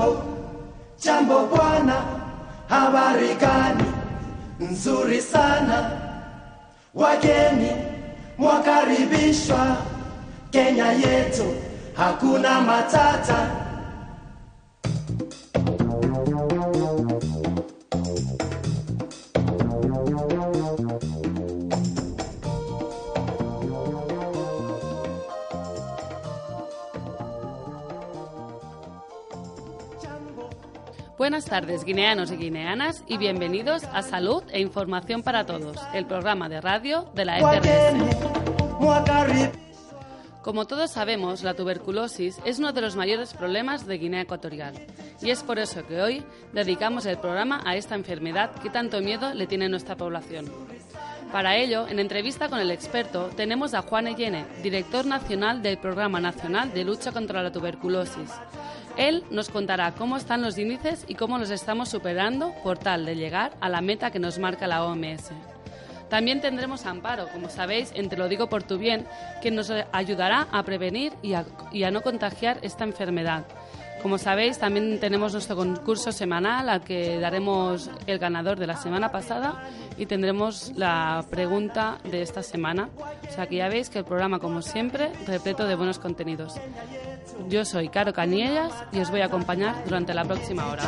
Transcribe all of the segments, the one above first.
Jambo, jambo bwana, habari gani? Nzuri sana, wageni mwakaribishwa Kenya yetu, hakuna matata. Buenas tardes, guineanos y guineanas, y bienvenidos a Salud e Información para Todos, el programa de radio de la FRS. mwakaribishwa Como todos sabemos, la tuberculosis es uno de los mayores problemas de Guinea Ecuatorial, y es por eso que hoy dedicamos el programa a esta enfermedad que tanto miedo le tiene a nuestra población. Para ello, en entrevista con el experto, tenemos a Juan Ellene, director nacional del Programa Nacional de Lucha contra la Tuberculosis. Él nos contará cómo están los índices y cómo los estamos superando por tal de llegar a la meta que nos marca la OMS. También tendremos a Amparo, como sabéis, en Te lo digo por tu bien, que nos ayudará a prevenir y a, y a no contagiar esta enfermedad. Como sabéis, también tenemos nuestro concurso semanal al que daremos el ganador de la semana pasada y tendremos la pregunta de esta semana. O sea que ya veis que el programa, como siempre, repleto de buenos contenidos. Yo soy Caro Cañellas y os voy a acompañar durante la próxima hora.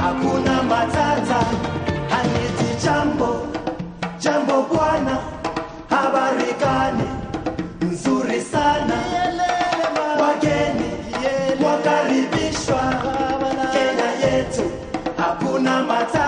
hakuna matata, haniti jambo jambo bwana, habarikani nzuri sana. Wageni wakaribishwa, Kenya yetu hakuna matata.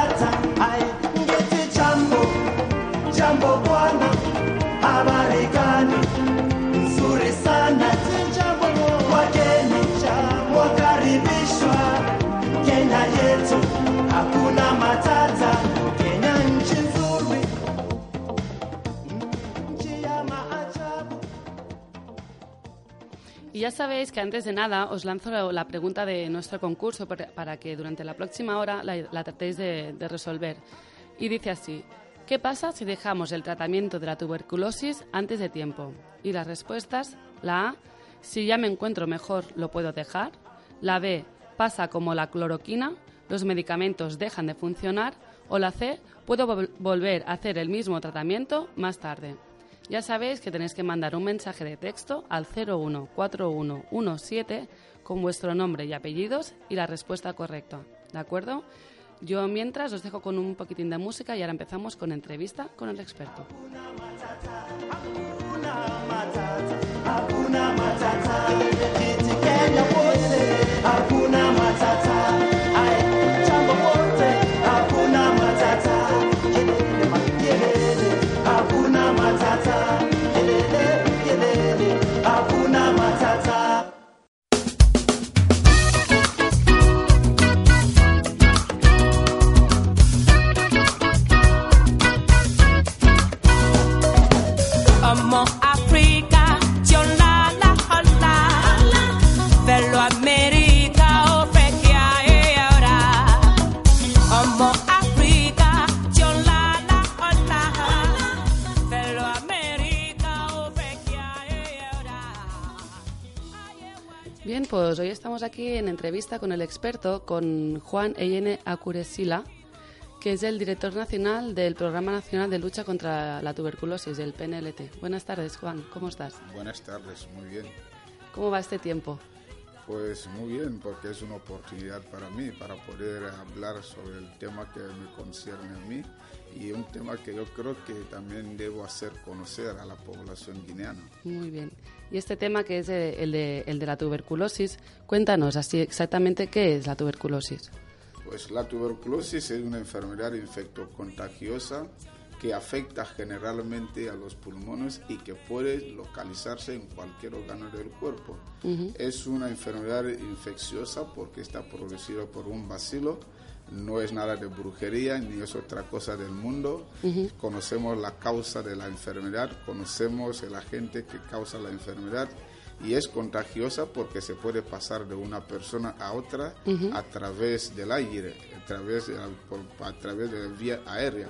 Ya sabéis que antes de nada os lanzo la- pregunta de nuestro concurso para que durante la próxima hora la, tratéis de, resolver. Y dice así, ¿qué pasa si dejamos el tratamiento de la tuberculosis antes de tiempo? Y las respuestas, la A, si ya me encuentro mejor, lo puedo dejar. La B, pasa como la cloroquina, los medicamentos dejan de funcionar. O la C, puedo vol- volver a hacer el mismo tratamiento más tarde. Ya sabéis que tenéis que mandar un mensaje de texto al 014117 con vuestro nombre y apellidos y la respuesta correcta. ¿De acuerdo? Yo mientras os dejo con un poquitín de música y ahora empezamos con entrevista con el experto. Bien, pues hoy estamos aquí en entrevista con el experto, con Juan Eyene Acuresila, que es el director nacional del Programa Nacional de Lucha contra la Tuberculosis, del PNLT. Buenas tardes, Juan, ¿cómo estás? Buenas tardes, muy bien. ¿Cómo va este tiempo? Pues muy bien, porque es una oportunidad para mí, para poder hablar sobre el tema que me concierne a mí y un tema que yo creo que también debo hacer conocer a la población guineana. Muy bien. Y este tema que es eh, el de, el de la tuberculosis, cuéntanos así exactamente qué es la tuberculosis. Pues la tuberculosis es una enfermedad infectocontagiosa que afecta generalmente a los pulmones y que puede localizarse en cualquier órgano del cuerpo. Es una enfermedad infecciosa porque está producida por un bacilo, no es nada de brujería ni es otra cosa del mundo. Conocemos la causa de la enfermedad, conocemos el agente que causa la enfermedad y es contagiosa porque se puede pasar de una persona a otra a través del aire, a través de, por- a través de la vía aérea,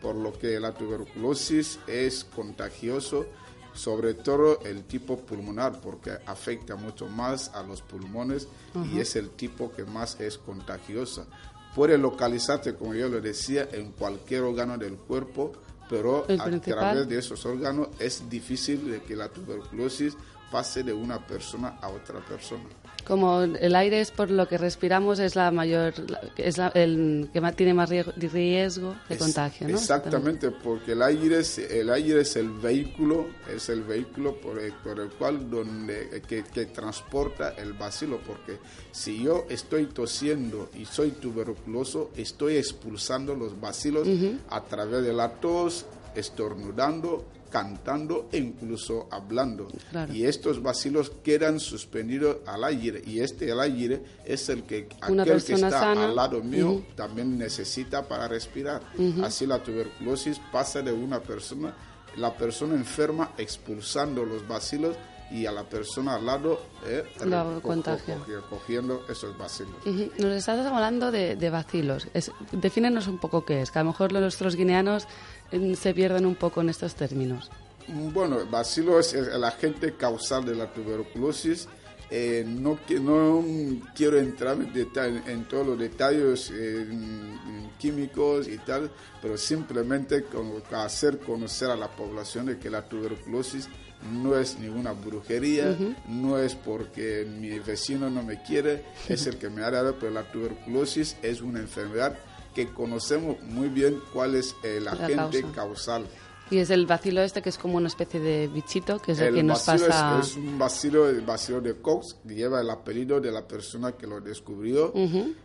por lo que la tuberculosis es contagioso, sobre todo el tipo pulmonar, porque afecta mucho más a los pulmones y es el tipo que más es contagiosa. Puede localizarse, como yo lo decía, en cualquier órgano del cuerpo, pero El a principal. través de esos órganos es difícil de que la tuberculosis pase de una persona a otra persona. Como el aire es por lo que respiramos, es la mayor, es la- el que más, tiene más riesgo, riesgo de Es- contagio, ¿no? Exactamente, porque el aire es el aire es el vehículo, es el vehículo por el, por el cual donde que, que transporta el bacilo, porque si yo estoy tosiendo y soy tuberculoso, estoy expulsando los bacilos a través de la tos, estornudando, cantando e incluso hablando. Claro. Y estos bacilos quedan suspendidos al aire y este el aire es el que Una aquel que está sana, al lado mío también necesita para respirar. Así la tuberculosis pasa de una persona, la persona enferma expulsando los bacilos y a la persona al lado eh, La contagia. cogi- cogiendo esos bacilos. Ujú. Nos estás hablando de, de bacilos. Es, defínenos un poco qué es, que a lo mejor nuestros guineanos se pierden un poco en estos términos. Bueno, el bacilo es el agente causal de la tuberculosis. Eh, no, qui- no mm, quiero entrar en, detalle- en todos los detalles eh, mm, químicos y tal, pero simplemente con- hacer conocer a la población de que la tuberculosis no es ninguna brujería, no es porque mi vecino no me quiere, es el que me ha dado, pero la tuberculosis es una enfermedad que conocemos muy bien cuál es el agente causa. causal. Y es el bacilo este que es como una especie de bichito, que es el, El que nos pasa... es, es un bacilo, el bacilo de Cox, que lleva el apellido de la persona que lo descubrió.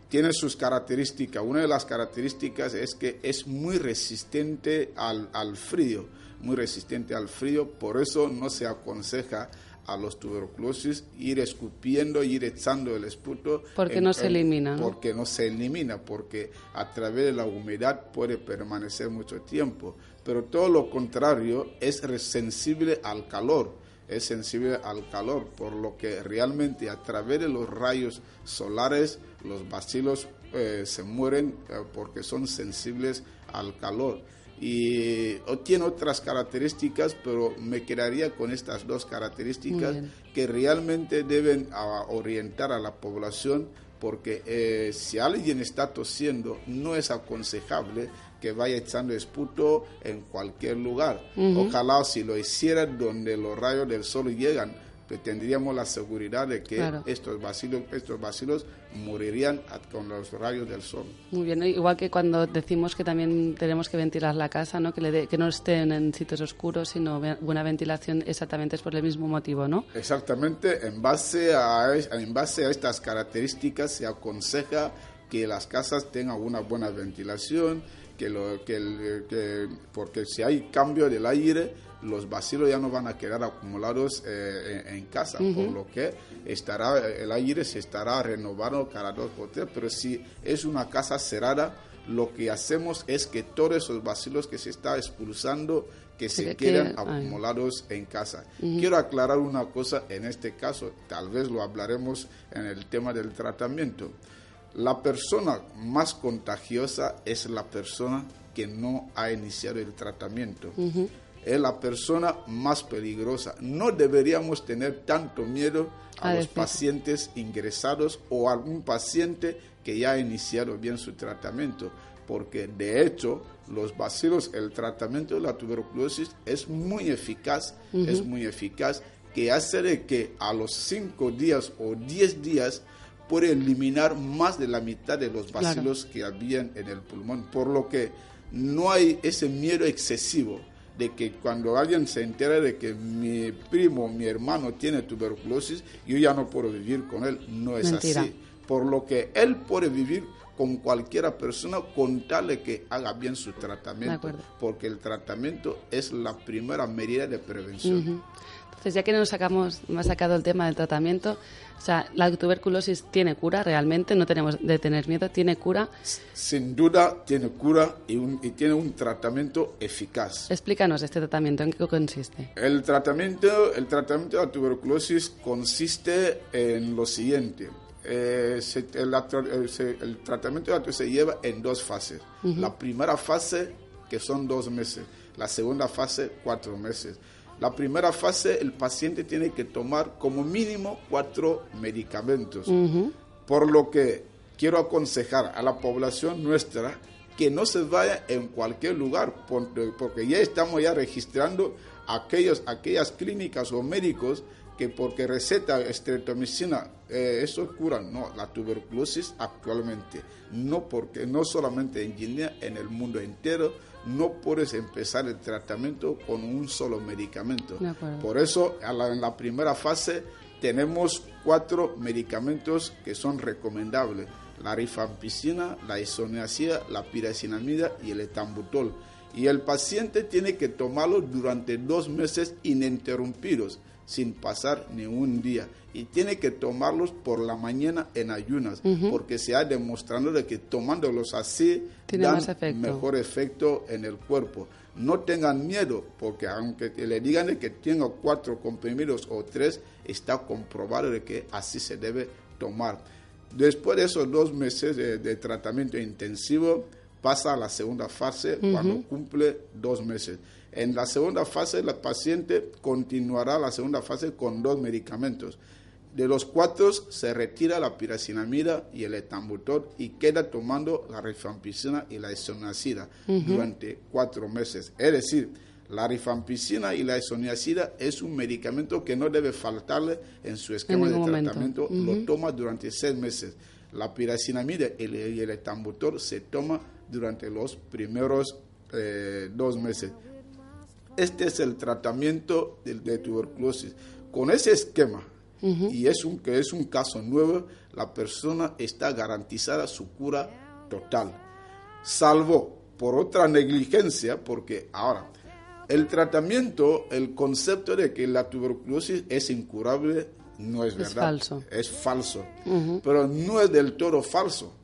Tiene sus características. Una de las características es que es muy resistente al, al frío, muy resistente al frío. Por eso no se aconseja a los tuberculosis ir escupiendo, ir echando el esputo. Porque no se elimina, ¿no? Porque no se elimina, porque a través de la humedad puede permanecer mucho tiempo. Pero todo lo contrario es sensible al calor, es sensible al calor, por lo que realmente a través de los rayos solares los bacilos eh, se mueren eh, porque son sensibles al calor. Y tiene otras características, pero me quedaría con estas dos características que realmente deben a, orientar a la población porque eh, si alguien está tosiendo no es aconsejable que vaya echando esputo en cualquier lugar. Ojalá si lo hiciera donde los rayos del sol llegan, pues tendríamos la seguridad de que Claro. estos bacilos, estos bacilos morirían con los rayos del sol. Muy bien, igual que cuando decimos que también tenemos que ventilar la casa, ¿no? que, le dé- que no estén en sitios oscuros, sino buena ventilación, exactamente es por el mismo motivo, ¿no? Exactamente, en base a, en base a estas características se aconseja que las casas tengan una buena ventilación, que lo, que el- que- porque si hay cambio del aire, los vacilos ya no van a quedar acumulados eh, en, en casa, por lo que estará el aire se estará renovando cada dos por tres, pero si es una casa cerrada, lo que hacemos es que todos esos vacilos que se está expulsando que se que- quedan ay. acumulados en casa. Quiero aclarar una cosa en este caso, tal vez lo hablaremos en el tema del tratamiento. La persona más contagiosa es la persona que no ha iniciado el tratamiento. Es la persona más peligrosa. No deberíamos tener tanto miedo a A los pacientes ingresados o a algún paciente que ya ha iniciado bien su tratamiento, porque de hecho los bacilos, el tratamiento de la tuberculosis es muy eficaz, es muy eficaz, que hace de que a los 5 días o 10 días puede eliminar más de la mitad de los Claro. bacilos que habían en el pulmón, por lo que no hay ese miedo excesivo de que cuando alguien se entera de que mi primo, mi hermano tiene tuberculosis, yo ya no puedo vivir con él. No es Mentira. así. Por lo que él puede vivir con cualquiera persona con tal de que haga bien su tratamiento, porque el tratamiento es la primera medida de prevención. Entonces, ya que nos sacamos, me ha sacado el tema del tratamiento, o sea, la tuberculosis tiene cura realmente, no tenemos de tener miedo, tiene cura. Sin duda tiene cura y, un- y tiene un tratamiento eficaz. Explícanos este tratamiento, ¿en qué consiste? El tratamiento, el tratamiento de la tuberculosis consiste en lo siguiente. Eh, se- el, el tratamiento de la se lleva en dos fases. La primera fase, que son dos meses. La segunda fase, cuatro meses. La primera fase, el paciente tiene que tomar como mínimo cuatro medicamentos. Por lo que quiero aconsejar a la población nuestra que no se vaya en cualquier lugar, por- porque ya estamos ya registrando aquellos, aquellas clínicas o médicos que porque receta estreptomicina, eh, eso cura, no, la tuberculosis actualmente, no porque no solamente en Guinea, en el mundo entero, no puedes empezar el tratamiento con un solo medicamento. Por eso, a la- en la primera fase tenemos cuatro medicamentos que son recomendables: la rifampicina, la isoniazida, la piracinamida y el etambutol. Y el paciente tiene que tomarlo durante dos meses ininterrumpidos, sin pasar ni un día. Y tiene que tomarlos por la mañana en ayunas, porque se ha demostrado de que tomándolos así Tiene dan más efecto. mejor efecto en el cuerpo. No tengan miedo, porque aunque que le digan de que tenga cuatro comprimidos o tres, está comprobado de que así se debe tomar. Después de esos dos meses de, de tratamiento intensivo, pasa a la segunda fase cuando cumple dos meses. En la segunda fase, la paciente continuará la segunda fase con dos medicamentos. De los cuatro se retira la piracinamida y el etambutol y queda tomando la rifampicina y la isoniazida durante cuatro meses. Es decir, la rifampicina y la isoniazida es un medicamento que no debe faltarle en su esquema de momento. tratamiento. Lo toma durante seis meses. La piracinamida y el, y el etambutol se toma durante los primeros eh, dos meses. Este es el tratamiento de, de tuberculosis. Con ese esquema, y es un, que es un caso nuevo, la persona está garantizada su cura total. Salvo por otra negligencia, porque ahora, el tratamiento, el concepto de que la tuberculosis es incurable, no es verdad. falso. Es falso. Pero no es del todo falso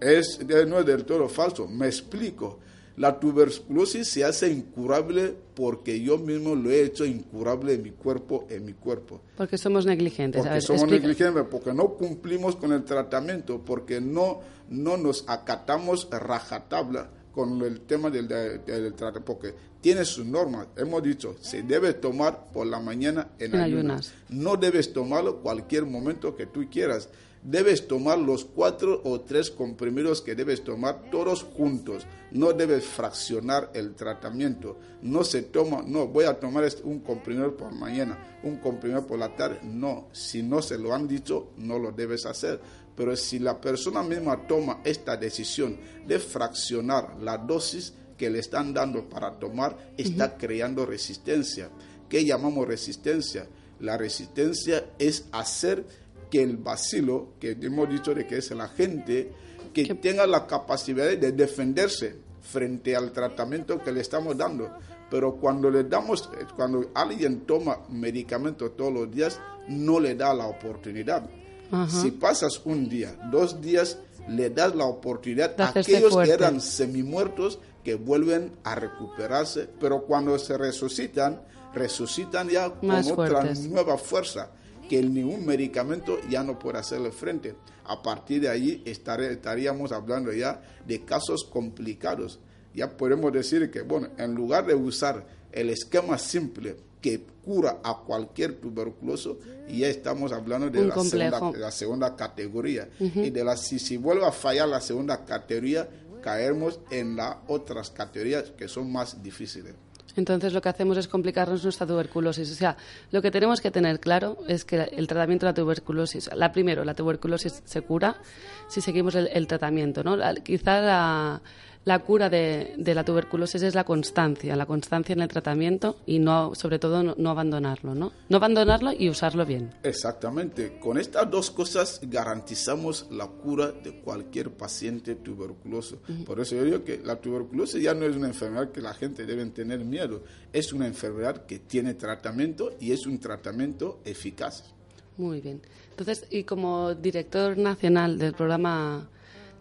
es, no es del todo falso. Me explico. La tuberculosis se hace incurable porque yo mismo lo he hecho incurable en mi cuerpo, en mi cuerpo. Porque somos negligentes. Porque ver, somos explica- negligentes, porque no cumplimos con el tratamiento, porque no, no nos acatamos rajatabla con el tema del, del, del tratamiento, porque tiene sus normas. Hemos dicho, se debe tomar por la mañana en, En ayunas. ayunas. No debes tomarlo cualquier momento que tú quieras. Debes tomar los cuatro o tres comprimidos que debes tomar todos juntos. No debes fraccionar el tratamiento. No se toma, no, voy a tomar este- un comprimido por mañana, un comprimido por la tarde. No, si no se lo han dicho, no lo debes hacer. Pero si la persona misma toma esta decisión de fraccionar la dosis que le están dando para tomar, está creando resistencia. ¿Qué llamamos resistencia? La resistencia es hacer que el bacilo, que hemos dicho de que es el agente, que tenga la capacidad de defenderse frente al tratamiento que le estamos dando. Pero cuando le damos, eh, cuando alguien toma medicamento todos los días, no le da la oportunidad. Si pasas un día, dos días, le das la oportunidad a aquellos que fuerte. eran semimuertos que vuelven a recuperarse, pero cuando se resucitan, resucitan ya con otra nueva fuerza que ningún medicamento ya no puede hacerle frente. A partir de ahí estaríamos hablando ya de casos complicados. Ya podemos decir que, bueno, en lugar de usar el esquema simple que cura a cualquier tuberculoso, ya estamos hablando de Un la complejo. segunda, de la segunda categoría. Y de la, si, si vuelve a fallar la segunda categoría, caemos en las otras categorías que son más difíciles. Entonces lo que hacemos es complicarnos nuestra tuberculosis. O sea, lo que tenemos que tener claro es que el tratamiento de la tuberculosis, la primero, la tuberculosis se cura si seguimos el, el tratamiento, ¿no? La- quizá la, la cura de, de la tuberculosis es la constancia, la constancia en el tratamiento y no, sobre todo, no, no abandonarlo, ¿no? No abandonarlo y usarlo bien. Exactamente. Con estas dos cosas garantizamos la cura de cualquier paciente tuberculoso. Por eso yo digo que la tuberculosis ya no es una enfermedad que la gente debe tener miedo. Es una enfermedad que tiene tratamiento y es un tratamiento eficaz. Muy bien. Entonces, y como director nacional del programa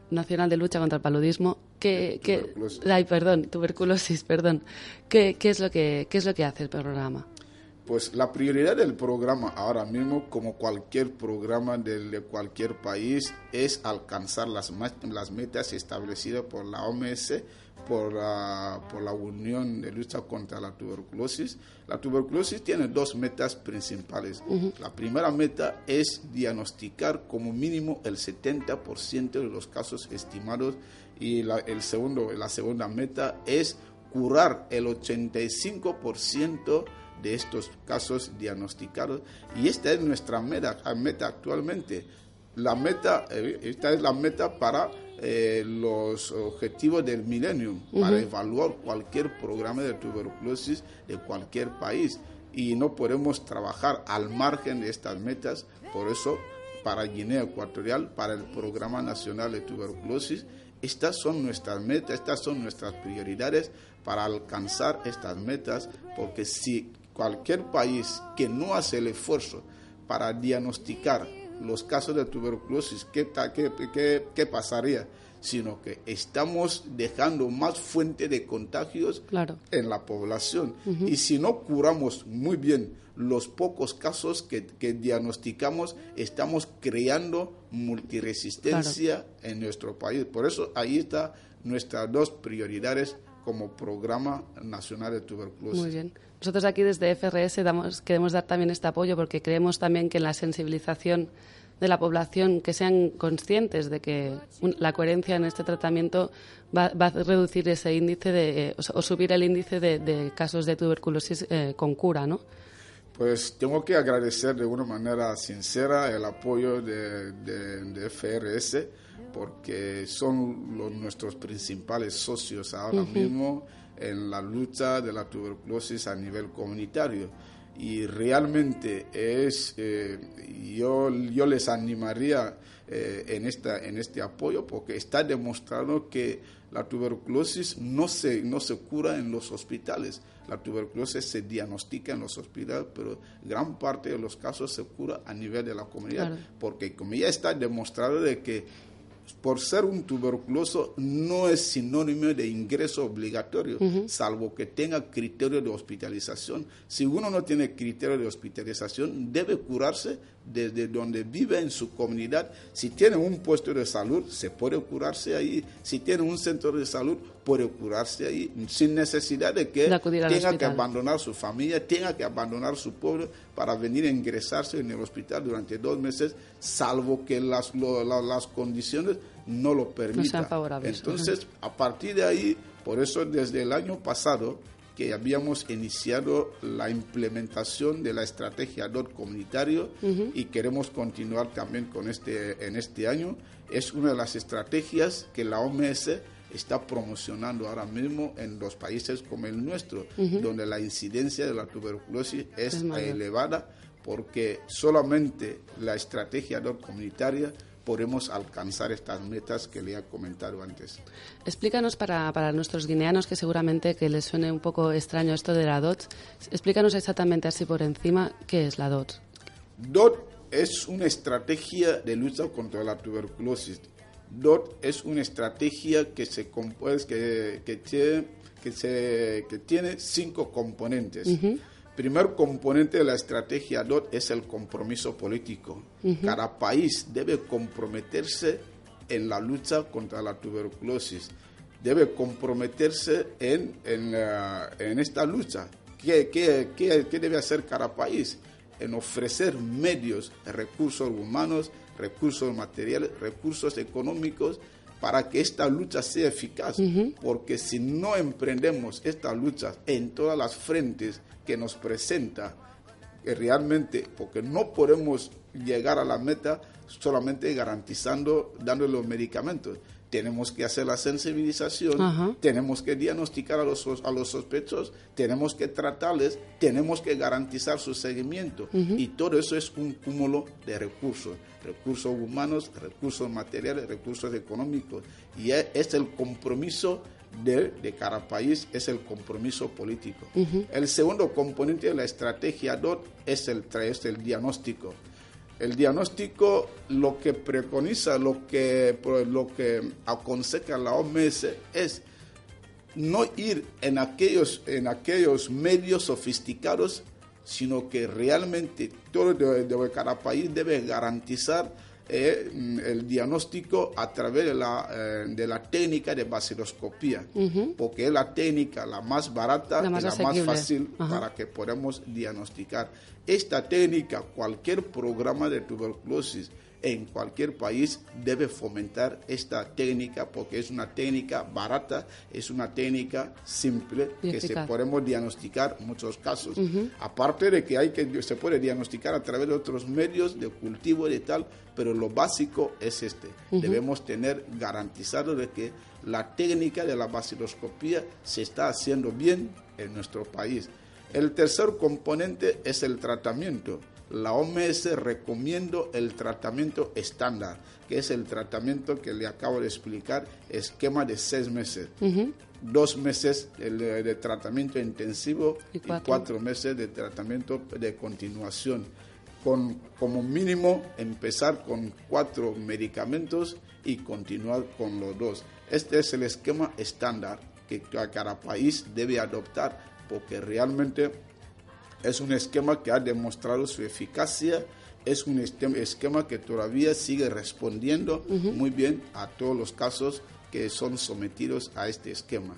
nacional de lucha contra el paludismo, ¿qué, qué- Tuberculosis. ay, perdón, tuberculosis, perdón, ¿qué, qué es lo que qué es lo que hace el programa? Pues la prioridad del programa ahora mismo, como cualquier programa de, cualquier país, es alcanzar las, las metas establecidas por la OMS, por la, por la Unión de Lucha contra la Tuberculosis. La tuberculosis tiene dos metas principales. La primera meta es diagnosticar como mínimo el 70% de los casos estimados y la, el segundo, la segunda meta es curar el 85% de estos casos diagnosticados. Y esta es nuestra meta, meta actualmente. La meta, eh, esta es la meta para eh, los objetivos del milenio, para evaluar cualquier programa de tuberculosis de cualquier país. Y no podemos trabajar al margen de estas metas, por eso para Guinea Ecuatorial, para el Programa Nacional de Tuberculosis, estas son nuestras metas, estas son nuestras prioridades para alcanzar estas metas, porque si cualquier país que no hace el esfuerzo para diagnosticar los casos de tuberculosis, ¿qué, qué, qué- qué pasaría? Sino que estamos dejando más fuente de contagios Claro. en la población. Y si no curamos muy bien los pocos casos que, que diagnosticamos, estamos creando multiresistencia en nuestro país. Por eso ahí está nuestras dos prioridades como programa nacional de tuberculosis. Muy bien. Nosotros aquí desde FRS damos, queremos dar también este apoyo porque creemos también que en la sensibilización de la población, que sean conscientes de que la coherencia en este tratamiento va, va a reducir ese índice de, eh, o, subir el índice de, de casos de tuberculosis eh, con cura, ¿no? Pues tengo que agradecer de una manera sincera el apoyo de, de- de FRS porque son los- nuestros principales socios ahora mismo en la lucha de la tuberculosis a nivel comunitario. Y realmente es, eh, yo, yo les animaría eh, en, esta, en este apoyo porque está demostrado que la tuberculosis no se, no se cura en los hospitales. La tuberculosis se diagnostica en los hospitales, pero gran parte de los casos se cura a nivel de la comunidad. Claro. Porque como ya está demostrado de que por ser un tuberculoso no es sinónimo de ingreso obligatorio, salvo que tenga criterio de hospitalización. Si uno no tiene criterio de hospitalización, debe curarse desde donde vive en su comunidad. Si tiene un puesto de salud, se puede curarse ahí. Si tiene un centro de salud, puede curarse ahí, sin necesidad de que De tenga que abandonar su familia, tenga que abandonar su pueblo para venir a ingresarse en el hospital durante dos meses, salvo que las, lo- la- las condiciones no lo permitan. Entonces, a partir de ahí, por eso desde el año pasado que habíamos iniciado la implementación de la estrategia DOT comunitario y queremos continuar también con este en este año. Es una de las estrategias que la OMS está promocionando ahora mismo en los países como el nuestro, donde la incidencia de la tuberculosis es Es mayor. elevada porque solamente la estrategia DOT comunitaria podemos alcanzar estas metas que le he comentado antes. Explícanos para, para nuestros guineanos que seguramente que les suene un poco extraño esto de la DOT, explícanos exactamente así por encima qué es la DOT. DOT es una estrategia de lucha contra la tuberculosis. DOT es una estrategia que se compone, que, que tiene, que, se, que tiene cinco componentes. Primer componente de la estrategia DOT es el compromiso político. Cada país debe comprometerse en la lucha contra la tuberculosis. Debe comprometerse en, en, la- en esta lucha. ¿Qué, qué, qué- qué debe hacer cada país? En ofrecer medios, recursos humanos, recursos materiales, recursos económicos para que esta lucha sea eficaz. Porque si no emprendemos esta lucha en todas las frentes que nos presenta, que realmente, porque no podemos llegar a la meta solamente garantizando, dando los medicamentos. tenemos que hacer la sensibilización, Ajá. tenemos que diagnosticar a los, a los sospechosos, tenemos que tratarles, tenemos que garantizar su seguimiento. Y todo eso es un cúmulo de recursos, recursos humanos, recursos materiales, recursos económicos. Y e- es el compromiso de, de cada país, es el compromiso político. El segundo componente de la estrategia DOT es el, es el diagnóstico. El diagnóstico lo que preconiza, lo que, lo que aconseja la OMS es no ir en aquellos, en aquellos medios sofisticados, sino que realmente todo de, de cada país debe garantizar eh, mm, el diagnóstico a través de la, eh, de la técnica de baciloscopía, porque es la técnica la más barata La más y la más fácil Ajá. para que podamos diagnosticar. Esta técnica, cualquier programa de tuberculosis en cualquier país debe fomentar esta técnica porque es una técnica barata, es una técnica simple que se podemos diagnosticar muchos casos. Aparte de que hay que se puede diagnosticar a través de otros medios de cultivo y de tal, pero lo básico es este. Debemos tener garantizado de que la técnica de la baciloscopía se está haciendo bien en nuestro país. El tercer componente es el tratamiento. La OMS recomienda el tratamiento estándar, que es el tratamiento que le acabo de explicar, esquema de seis meses. Dos meses de, de tratamiento intensivo Y y cuatro. cuatro meses de tratamiento de continuación. Con, como mínimo empezar con cuatro medicamentos y continuar con los dos. Este es el esquema estándar que ca- cada país debe adoptar porque realmente es un esquema que ha demostrado su eficacia, es un esquema que todavía sigue respondiendo muy bien a todos los casos que son sometidos a este esquema.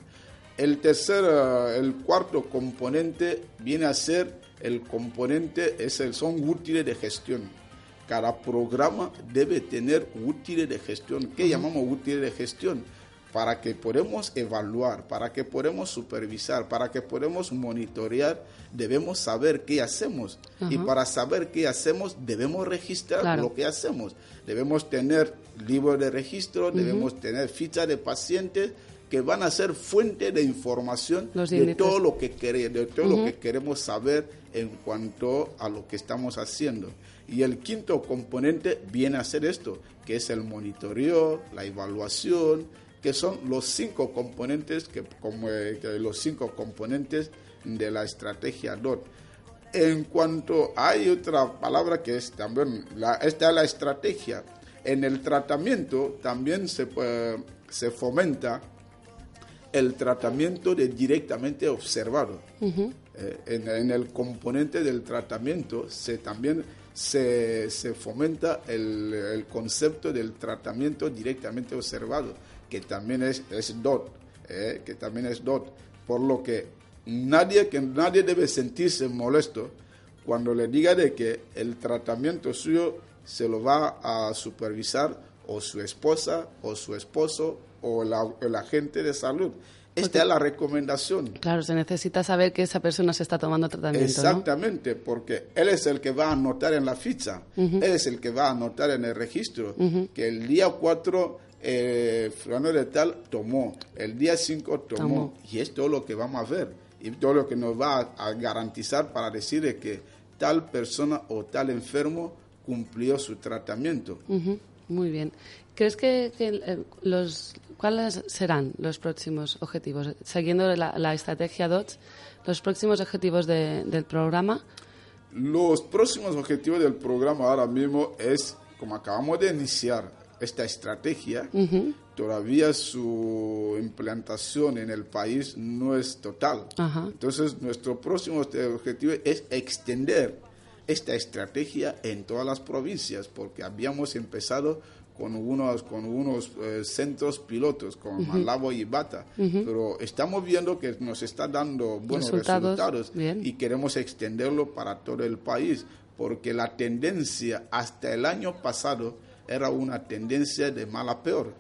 El tercer, eh, el cuarto componente viene a ser el componente, es el, son útiles de gestión. Cada programa debe tener útiles de gestión. ¿Qué llamamos útiles de gestión? Para que podamos evaluar, para que podamos supervisar, para que podamos monitorear, debemos saber qué hacemos. Y para saber qué hacemos, debemos registrar Claro. lo que hacemos. Debemos tener libro de registro, debemos tener ficha de pacientes que van a ser fuente de información de todo lo que quere- de todo lo que queremos saber en cuanto a lo que estamos haciendo. Y el quinto componente viene a ser esto, que es el monitoreo, la evaluación, que son los cinco componentes que como eh, que los cinco componentes de la estrategia DOT. En cuanto hay otra palabra que es también la, esta es la estrategia. En el tratamiento también se, eh, se fomenta el tratamiento de directamente observado. Eh, en, en el componente del tratamiento se también se, se fomenta el, el concepto del tratamiento directamente observado, que también es, es DOT, eh, que también es DOT, por lo que nadie, que nadie debe sentirse molesto cuando le diga de que el tratamiento suyo se lo va a supervisar o su esposa o su esposo o la- el agente de salud. Esta es la recomendación. Claro, se necesita saber que esa persona se está tomando tratamiento, ¿no? Exactamente, porque él es el que va a anotar en la ficha, él es el que va a anotar en el registro que el día 4 eh, fulano de tal tomó, el día 5 tomó, Tomó. y es todo lo que vamos a ver, y todo lo que nos va a, a garantizar para decir de que tal persona o tal enfermo cumplió su tratamiento. Muy bien. ¿Crees que, que, eh, los cuáles serán los próximos objetivos? Siguiendo la, la estrategia DOTS, los próximos objetivos de- del programa. Los próximos objetivos del programa ahora mismo es, como acabamos de iniciar esta estrategia, todavía su implantación en el país no es total. Entonces, nuestro próximo este, objetivo es extender esta estrategia en todas las provincias, porque habíamos empezado con unos, con unos eh, centros pilotos, con Malabo y Bata, pero estamos viendo que nos está dando buenos Resultados, y queremos extenderlo para todo el país, porque la tendencia hasta el año pasado era una tendencia de mal a peor.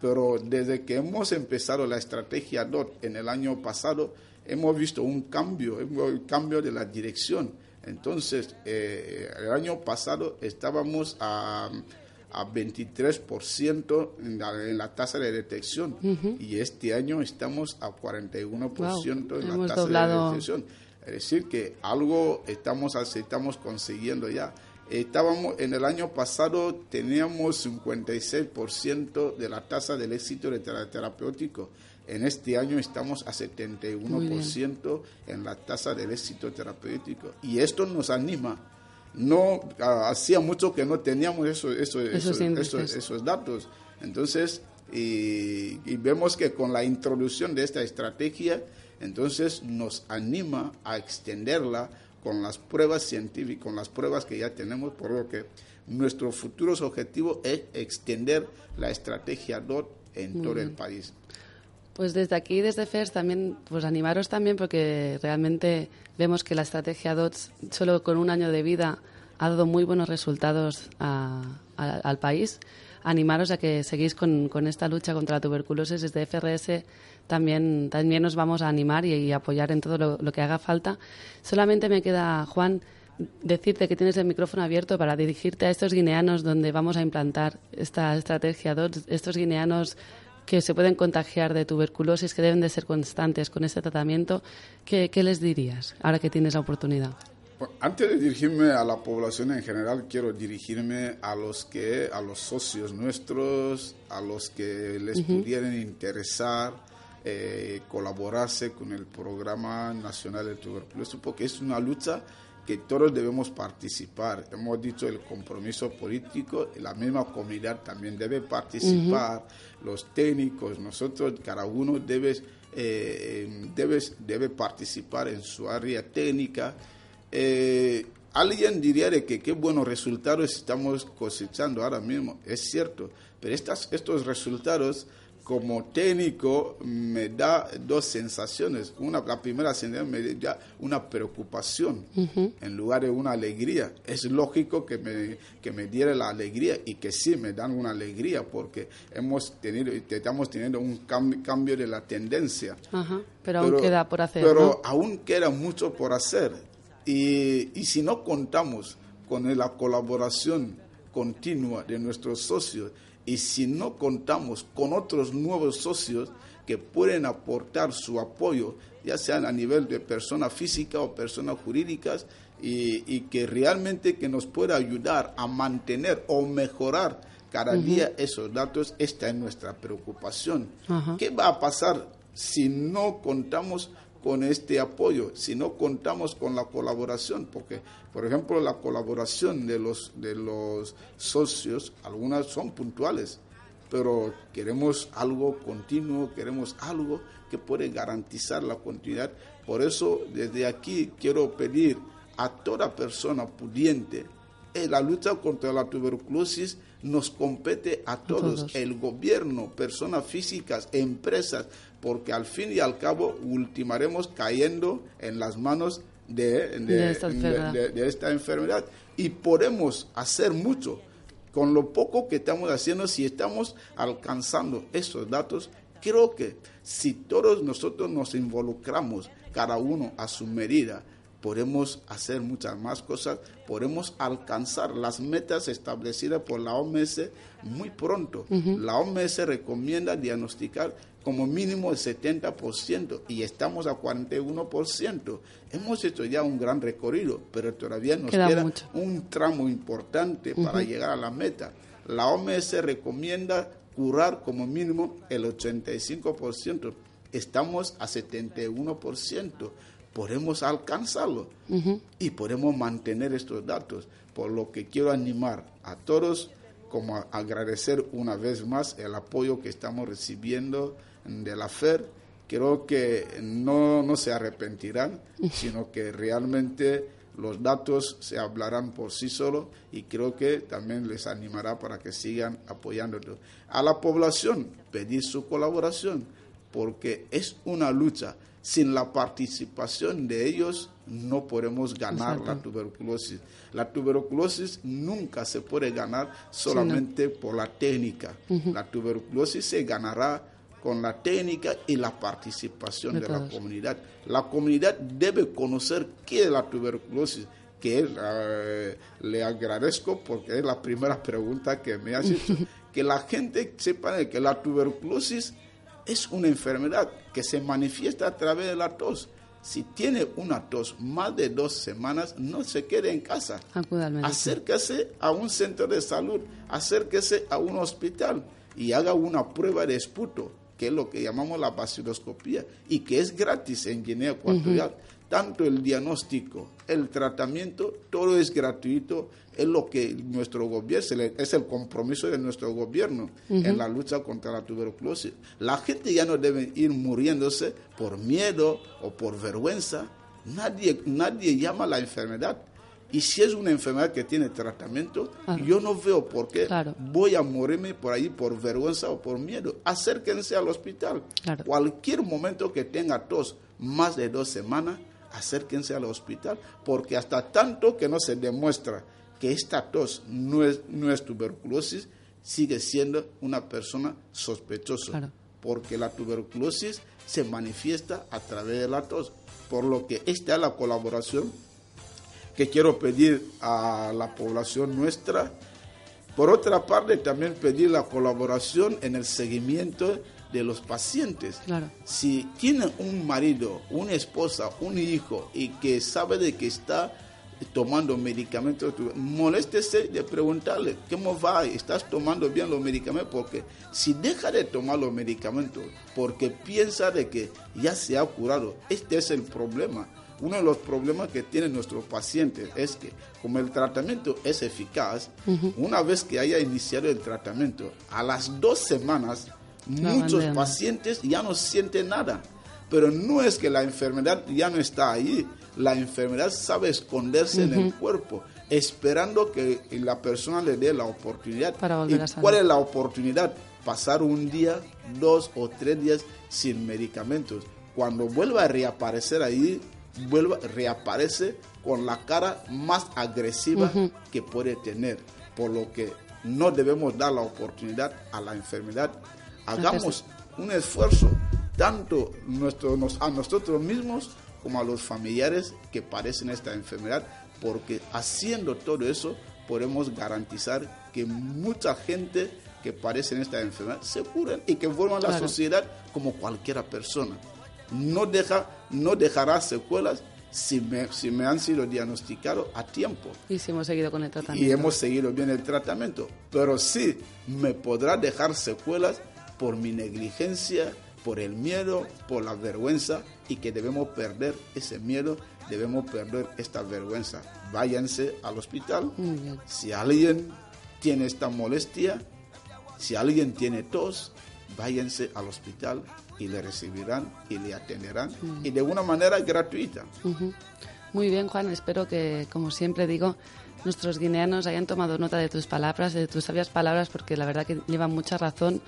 Pero desde que hemos empezado la estrategia DOT en el año pasado, hemos visto un cambio, un cambio de la dirección. Entonces, eh, el año pasado estábamos a, a 23% en la, en la tasa de detección y este año estamos a 41% Wow, en la tasa doblado. de detección. Es decir, que algo estamos, estamos consiguiendo ya. Estábamos, en el año pasado teníamos 56% de la tasa del éxito de tera- terapéutico. En este año estamos a 71% en la tasa del éxito terapéutico. Y esto nos anima. No, ah, hacía mucho que no teníamos eso, eso- Esos eso- índices. eso- esos datos. Entonces, y, y vemos que con la introducción de esta estrategia, entonces nos anima a extenderla con las pruebas científicas, con las pruebas que ya tenemos, por lo que nuestro futuro objetivo es extender la estrategia DOT en todo el país. Pues desde aquí, desde FERS, también, pues animaros también porque realmente vemos que la estrategia DOTS, solo con un año de vida, ha dado muy buenos resultados a- a- al país. Animaros a que seguís con, esta lucha contra la tuberculosis. Desde FRS también, también nos vamos a animar y, apoyar en todo lo, que haga falta. Solamente me queda, Juan, decirte que tienes el micrófono abierto para dirigirte a estos guineanos donde vamos a implantar esta estrategia estos guineanos que se pueden contagiar de tuberculosis, que deben de ser constantes con este tratamiento, ¿qué, qué les dirías ahora que tienes la oportunidad? Antes de dirigirme a la población en general, quiero dirigirme a los que, a los socios nuestros, a los que les pudieran interesar eh, colaborarse con el programa nacional de tuberculosis, porque es una lucha que todos debemos participar. Hemos dicho el compromiso político, la misma comunidad también debe participar, los técnicos, nosotros, cada uno debe, eh, debe, debe participar en su área técnica. Eh, alguien diría de que qué buenos resultados estamos cosechando ahora mismo, es cierto, pero estas, estos resultados como técnico me da dos sensaciones. Una, la primera sensación me da una preocupación en lugar de una alegría. Es lógico que me, que me diera la alegría y que sí me dan una alegría porque hemos tenido, estamos teniendo un cam- cambio de la tendencia. Ajá, pero aún queda por hacer, Pero ¿no? aún queda mucho por hacer. Y, y si no contamos con la colaboración continua de nuestros socios y si no contamos con otros nuevos socios que pueden aportar su apoyo, ya sean a nivel de persona física o personas jurídicas, y, y que realmente que nos pueda ayudar a mantener o mejorar cada día esos datos, esta es nuestra preocupación. ¿Qué va a pasar si no contamos con este apoyo, si no contamos con la colaboración? Porque, por ejemplo, la colaboración de los, de los socios, algunas son puntuales, pero queremos algo continuo, queremos algo que puede garantizar la continuidad. Por eso, desde aquí quiero pedir a toda persona pudiente, eh, la lucha contra la tuberculosis nos compete a todos, todos. el gobierno, personas físicas, empresas, porque al fin y al cabo ultimaremos cayendo en las manos de, de- De esta de- enfermedad. de- de esta enfermedad. Y podemos hacer mucho con lo poco que estamos haciendo si estamos alcanzando esos datos. Creo que si todos nosotros nos involucramos, cada uno a su medida, podemos hacer muchas más cosas, podemos alcanzar las metas establecidas por la OMS muy pronto. La OMS recomienda diagnosticar como mínimo el 70% y estamos a 41%. Hemos hecho ya un gran recorrido, pero todavía nos Queda un tramo importante para llegar a la meta. La OMS recomienda curar como mínimo el 85%. Estamos a 71%. Podemos alcanzarlo y podemos mantener estos datos. Por lo que quiero animar a todos, como agradecer una vez más el apoyo que estamos recibiendo de la FER. Creo que no, no se arrepentirán, sino que realmente los datos se hablarán por sí solos y creo que también les animará para que sigan apoyándonos. A la población, pedir su colaboración, porque es una lucha. Sin la participación de ellos no podemos ganar la tuberculosis. La tuberculosis nunca se puede ganar solamente por la técnica. La tuberculosis se ganará con la técnica y la participación De de, la comunidad. La comunidad debe conocer qué es la tuberculosis, que eh, le agradezco porque es la primera pregunta que me has hecho, que la gente sepa que la tuberculosis es una enfermedad que se manifiesta a través de la tos. Si tiene una tos más de dos semanas, no se quede en casa. Acérquese a un centro de salud, acérquese a un hospital y haga una prueba de esputo, que es lo que llamamos la baciloscopía, y que es gratis en Guinea Ecuatorial. Tanto el diagnóstico, el tratamiento, todo es gratuito. Es lo que nuestro gobierno, es el compromiso de nuestro gobierno en la lucha contra la tuberculosis. La gente ya no debe ir muriéndose por miedo o por vergüenza. Nadie, nadie llama la enfermedad. Y si es una enfermedad que tiene tratamiento, Claro. yo no veo por qué Claro. voy a morirme por ahí por vergüenza o por miedo. Acérquense al hospital. Claro. Cualquier momento que tenga tos más de dos semanas, acérquense al hospital. Porque hasta tanto que no se demuestra que esta tos no es, no es tuberculosis, sigue siendo una persona sospechosa. Porque la tuberculosis se manifiesta a través de la tos. Por lo que esta es la colaboración que quiero pedir a la población nuestra. Por otra parte, también pedir la colaboración en el seguimiento de los pacientes. Claro. Si tiene un marido, una esposa, un hijo y que sabe de que está tomando medicamentos, moléstese de preguntarle, ¿cómo va? ¿Estás tomando bien los medicamentos? Porque si deja de tomar los medicamentos porque piensa de que ya se ha curado, este es el problema. Uno de los problemas que tienen nuestros pacientes es que como el tratamiento es eficaz, una vez que haya iniciado el tratamiento, a las dos semanas, muchos pacientes ya no sienten nada. Pero no es que la enfermedad ya no está ahí. La enfermedad sabe esconderse en el cuerpo, esperando que la persona le dé la oportunidad. Para ¿Y cuál es la oportunidad? Pasar un día, dos o tres días sin medicamentos. Cuando vuelva a reaparecer ahí, vuelva, reaparece con la cara más agresiva que puede tener. Por lo que no debemos dar la oportunidad a la enfermedad. Hagamos un esfuerzo, tanto nuestro, nos- a nosotros mismos como a los familiares que padecen esta enfermedad, porque haciendo todo eso podemos garantizar que mucha gente que padece esta enfermedad se curen y que vuelvan a la sociedad como cualquiera persona. No, deja, no dejará secuelas si me, si me han sido diagnosticados a tiempo Y si hemos seguido con el tratamiento. y hemos seguido bien el tratamiento. Pero sí me podrá dejar secuelas por mi negligencia, por el miedo, por la vergüenza y que debemos perder ese miedo, debemos perder esta vergüenza. Váyanse al hospital. Si alguien tiene esta molestia, si alguien tiene tos, váyanse al hospital y le recibirán y le atenderán y de una manera gratuita. Muy bien, Juan. Espero que, como siempre digo, nuestros guineanos hayan tomado nota de tus palabras, de tus sabias palabras, porque la verdad que llevan mucha razón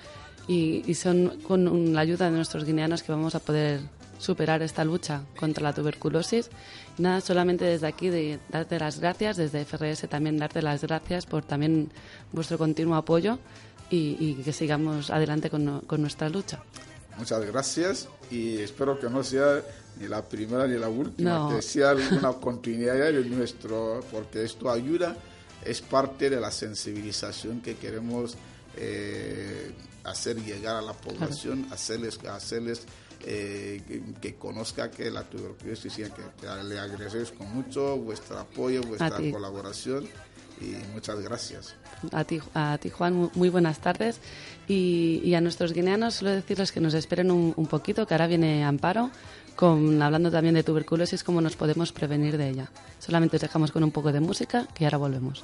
y, y son con la ayuda de nuestros guineanos que vamos a poder superar esta lucha contra la tuberculosis. Nada, solamente desde aquí de darte las gracias, desde FRS también darte las gracias por también vuestro continuo apoyo y, y que sigamos adelante con, con nuestra lucha. Muchas gracias y espero que no sea ni la primera ni la última, No. que sea una continuidad de nuestro, porque esto ayuda, es parte de la sensibilización que queremos eh, hacer llegar a la población, hacerles, hacerles eh, que, que conozca que la tuberculosis, y que le agradecemos con mucho vuestro apoyo, vuestra colaboración y muchas gracias. A ti, a ti, Juan, mu- muy buenas tardes. Y, y a nuestros guineanos solo decirles que nos esperen un, un poquito, que ahora viene Amparo, con, hablando también de tuberculosis, cómo nos podemos prevenir de ella. Solamente os dejamos con un poco de música, que ahora volvemos.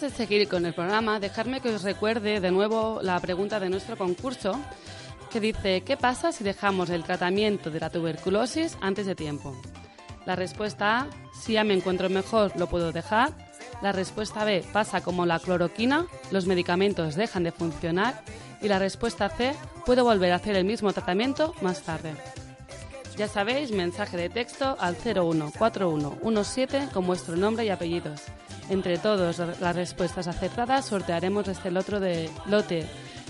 de seguir con el programa, dejarme que os recuerde de nuevo la pregunta de nuestro concurso, que dice, ¿qué pasa si dejamos el tratamiento de la tuberculosis antes de tiempo? La respuesta A, si ya me encuentro mejor, lo puedo dejar. La respuesta B, pasa como la cloroquina, los medicamentos dejan de funcionar. Y la respuesta C, puedo volver a hacer el mismo tratamiento más tarde. Ya sabéis, mensaje de texto al 014117 con vuestro nombre y apellidos. Entre todos las respuestas acertadas sortearemos este lotro de, lote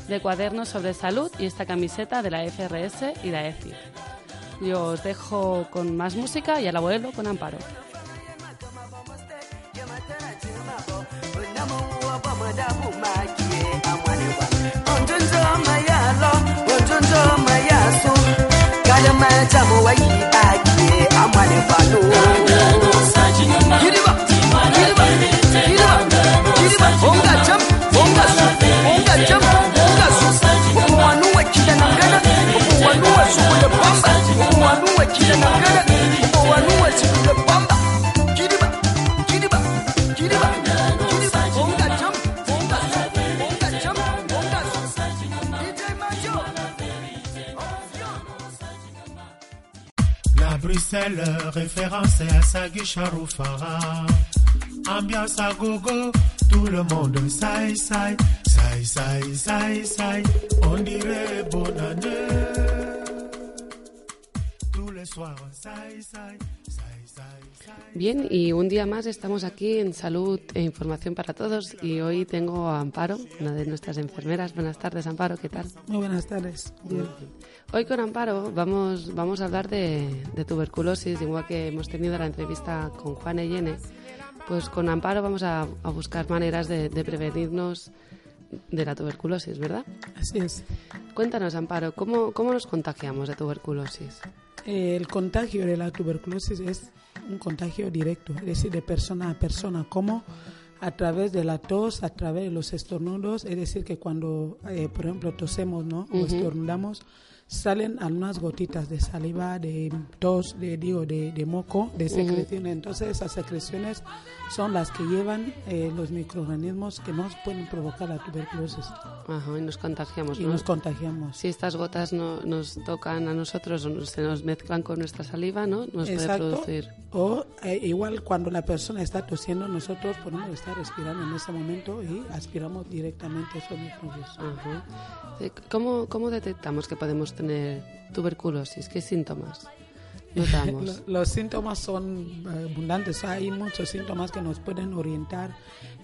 de cuadernos sobre salud y esta camiseta de la FRS y la EFI. Yo os dejo con más música y al abuelo con Amparo. Bruxelles, référence à Sagui Charoufara. Ambiance à gogo, tout le monde saï saï, saï saï saï saï. On dirait bonne année. Tous les soirs, saï saï. Bien, y un día más estamos aquí en Salud e Información para Todos y hoy tengo a Amparo, una de nuestras enfermeras. Buenas tardes, Amparo, ¿qué tal? Muy buenas tardes. Bien. Hoy con Amparo vamos, vamos a hablar de, de tuberculosis, igual que hemos tenido la entrevista con Juan Eyene. Pues con Amparo vamos a, a buscar maneras de, de prevenirnos de la tuberculosis, ¿verdad? Así es. Cuéntanos, Amparo, ¿cómo, cómo nos contagiamos de tuberculosis? Eh, El contagio de la tuberculosis es un contagio directo, es decir, de persona a persona, como a través de la tos, a través de los estornudos, es decir, que cuando, eh, por ejemplo, tosemos ¿no? o estornudamos, salen algunas gotitas de saliva, de tos, de, digo, de, de moco, de secreciones. Entonces, esas secreciones son las que llevan eh, los microorganismos que nos pueden provocar la tuberculosis Ajá, y nos contagiamos, y ¿no? nos contagiamos. Si estas gotas no, nos tocan a nosotros o se nos mezclan con nuestra saliva, ¿no? Nos puede Exacto. producir. O eh, igual cuando la persona está tosiendo, nosotros podemos estar respirando en ese momento y aspiramos directamente esos microbios. Ajá. Sí, ¿Cómo, ¿Cómo detectamos que podemos tener tuberculosis? ¿Qué síntomas notamos? Lo- Los síntomas son eh, abundantes. Hay muchos síntomas que nos pueden orientar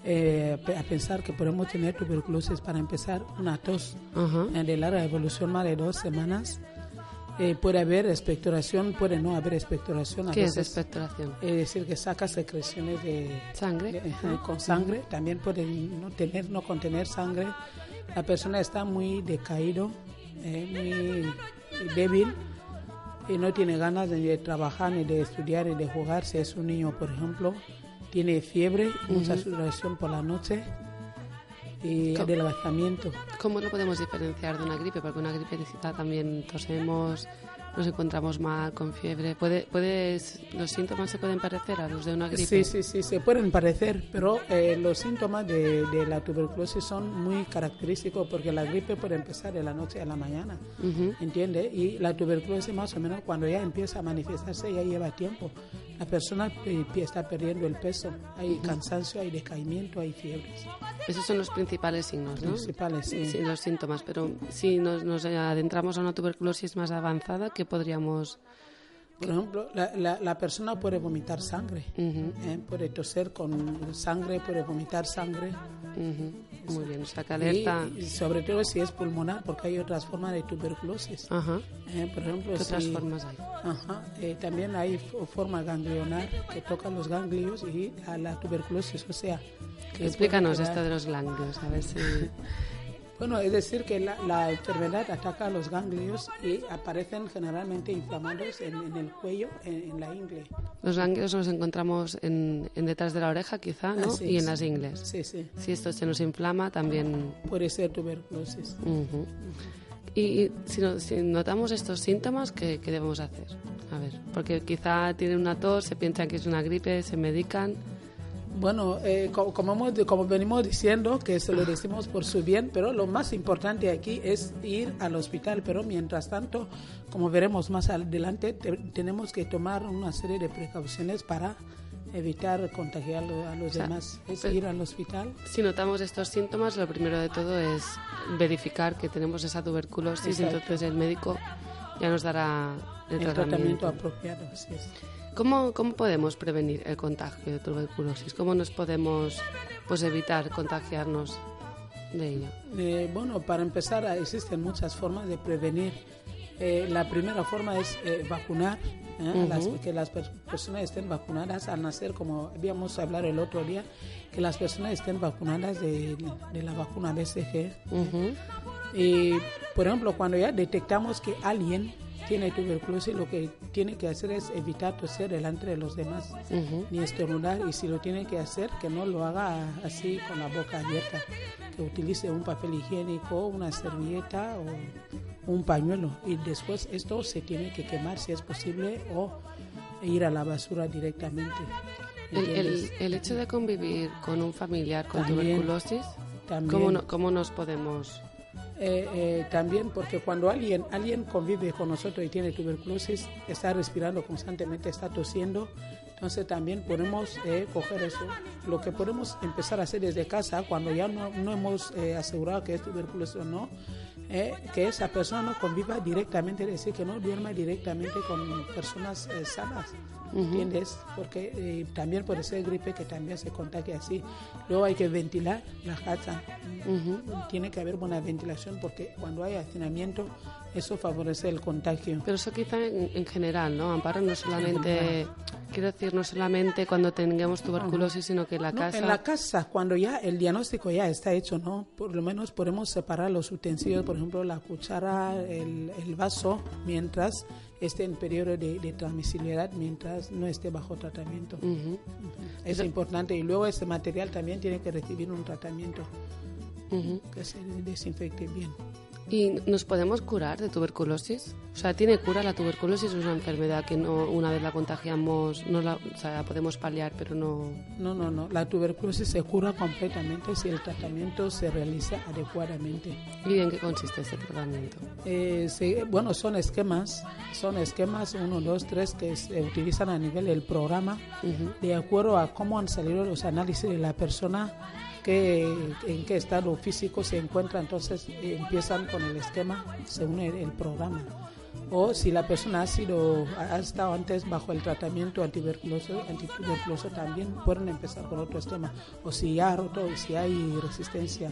eh, a pensar que podemos tener tuberculosis. Para empezar, una tos Ajá. eh, de larga evolución, más de dos semanas. Eh, puede haber expectoración, puede no haber expectoración. A ¿Qué es expectoración? Es decir, que saca secreciones de, ¿Sangre? de- con sangre. También puede no tener, no contener sangre. La persona está muy decaído, eh, muy débil y no tiene ganas de trabajar, ni de estudiar, ni de jugar. Si es un niño, por ejemplo, tiene fiebre, mucha sudoración por la noche y Co- adelgazamiento. ¿Cómo lo podemos diferenciar de una gripe? Porque una gripe necesita también tosemos, nos encontramos mal, con fiebre. ¿Puede, puedes, ¿Los síntomas se pueden parecer a los de una gripe? Sí, sí, sí, se pueden parecer, pero eh, los síntomas de, de la tuberculosis son muy característicos porque la gripe puede empezar de la noche a la mañana, Ujú. ¿entiende? Y la tuberculosis más o menos cuando ya empieza a manifestarse ya lleva tiempo. La persona eh, está perdiendo el peso, hay cansancio, hay decaimiento, hay fiebres Esos son los principales signos, ¿no? principales. Sí. Sí, los síntomas. Pero si nos, nos adentramos a una tuberculosis más avanzada, ¿qué podríamos...? Por ejemplo, la, la, la persona puede vomitar sangre, ¿eh? puede toser con sangre, puede vomitar sangre. Muy bien, Y, alerta... y sobre todo si es pulmonar, porque hay otras formas de tuberculosis. Ajá. Eh, por ejemplo, ¿Qué otras si- formas hay? Ajá, eh, también hay forma ganglionar que toca los ganglios y a la tuberculosis, o sea... Explícanos esto de los ganglios, a ver si... Bueno, es decir, que la, la enfermedad ataca a los ganglios y aparecen generalmente inflamados en, en el cuello, en, en la ingle. Los ganglios los encontramos en, en detrás de la oreja, quizá, ¿no? Así y en las ingles. Sí, sí, Si esto se nos inflama, también... puede ser tuberculosis. Ujú. Y, y si, no- si notamos estos síntomas, ¿qué, qué debemos hacer? A ver, porque quizá tienen una tos, se piensan que es una gripe, se medican. Bueno, eh, co- como, hemos di- como venimos diciendo, que se lo decimos por su bien, pero lo más importante aquí es ir al hospital. Pero mientras tanto, como veremos más adelante, te- tenemos que tomar una serie de precauciones para evitar contagiar a los sea, demás. Es pero- ir al hospital. Si notamos estos síntomas, lo primero de todo es verificar que tenemos esa tuberculosis, Exacto. entonces el médico ya nos dará el, El tratamiento tratamiento. apropiado. así es. ¿Cómo, ¿Cómo podemos prevenir el contagio de tuberculosis? ¿Cómo nos podemos pues, evitar contagiarnos de ella? Eh, bueno, para empezar, existen muchas formas de prevenir. Eh, la primera forma es eh, vacunar, ¿eh? Las- que las per- personas estén vacunadas al nacer, como habíamos hablado el otro día, que las personas estén vacunadas de, de la vacuna BCG. Ujú. Y, por ejemplo, cuando ya detectamos que alguien tiene tuberculosis, lo que tiene que hacer es evitar toser delante de los demás, Ujú. ni estornudar, y si lo tiene que hacer, que no lo haga así con la boca abierta, que utilice un papel higiénico, una servilleta o un pañuelo, y después esto se tiene que quemar si es posible o ir a la basura directamente. El, el- el hecho de convivir con un familiar con También, tuberculosis. ¿cómo, no- ¿cómo nos podemos...? Eh, eh, también porque cuando alguien, alguien convive con nosotros y tiene tuberculosis, está respirando constantemente, está tosiendo, entonces también podemos eh, coger eso. Lo que podemos empezar a hacer desde casa, cuando ya no, no hemos eh, asegurado que es tuberculosis o no, que esa persona no conviva directamente, es decir, que no duerma directamente con personas eh, sanas. ¿Entiendes? Porque eh, también puede ser gripe que también se contagia así. Luego hay que ventilar la casa. Tiene que haber buena ventilación porque cuando hay hacinamiento eso favorece el contagio. Pero eso quizá en, en general, ¿no? Amparo, no solamente, quiero decir, no solamente cuando tengamos tuberculosis, sino que en la No, casa... En la casa, cuando ya el diagnóstico ya está hecho, ¿no? Por lo menos podemos separar los utensilios, por ejemplo, la cuchara, el, el vaso, mientras esté en periodo de, de transmisibilidad, mientras no esté bajo tratamiento. Ujú. Es importante. Y luego ese material también tiene que recibir un tratamiento que se desinfecte bien. ¿Y nos podemos curar de tuberculosis? O sea, ¿tiene cura la tuberculosis? ¿Es una enfermedad que no una vez la contagiamos, no la, o sea, la podemos paliar, pero no... No, no, no. La tuberculosis se cura completamente si el tratamiento se realiza adecuadamente. ¿Y en qué consiste ese tratamiento? Eh, se- bueno, son esquemas, son esquemas 1, 2, 3 que se utilizan a nivel del programa de acuerdo a cómo han salido los análisis de la persona, que, en qué estado físico se encuentra, entonces empiezan con el esquema según el, el programa. O si la persona ha sido ha estado antes bajo el tratamiento antituberculoso, antituberculoso también pueden empezar con otro esquema. O si ha roto, si hay resistencia.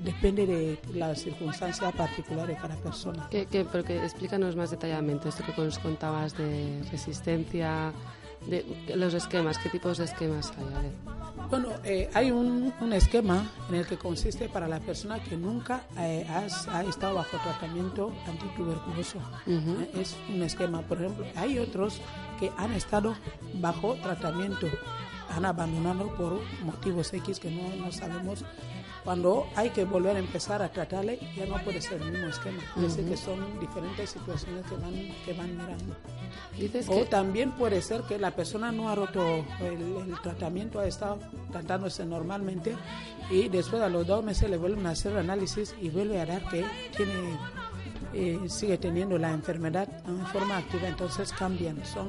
Depende de la circunstancia particular de cada persona. ¿Qué, qué- pero que explícanos más detalladamente esto que nos contabas de resistencia, de los esquemas, ¿qué tipos de esquemas hay? A ver. Bueno, eh, hay un, un esquema en el que consiste para la persona que nunca eh, has- ha estado bajo tratamiento antituberculoso. Eh, es un esquema. Por ejemplo, hay otros que han estado bajo tratamiento, han abandonado por motivos X que no, no sabemos. Cuando hay que volver a empezar a tratarle, ya no puede ser el mismo esquema. Es decir, que son diferentes situaciones que van, que van mirando. Dices O que... también puede ser que la persona no ha roto el, el tratamiento, ha estado tratándose normalmente y después a los dos meses le vuelven a hacer análisis y vuelve a dar que tiene eh, sigue teniendo la enfermedad en forma activa, entonces cambian. Son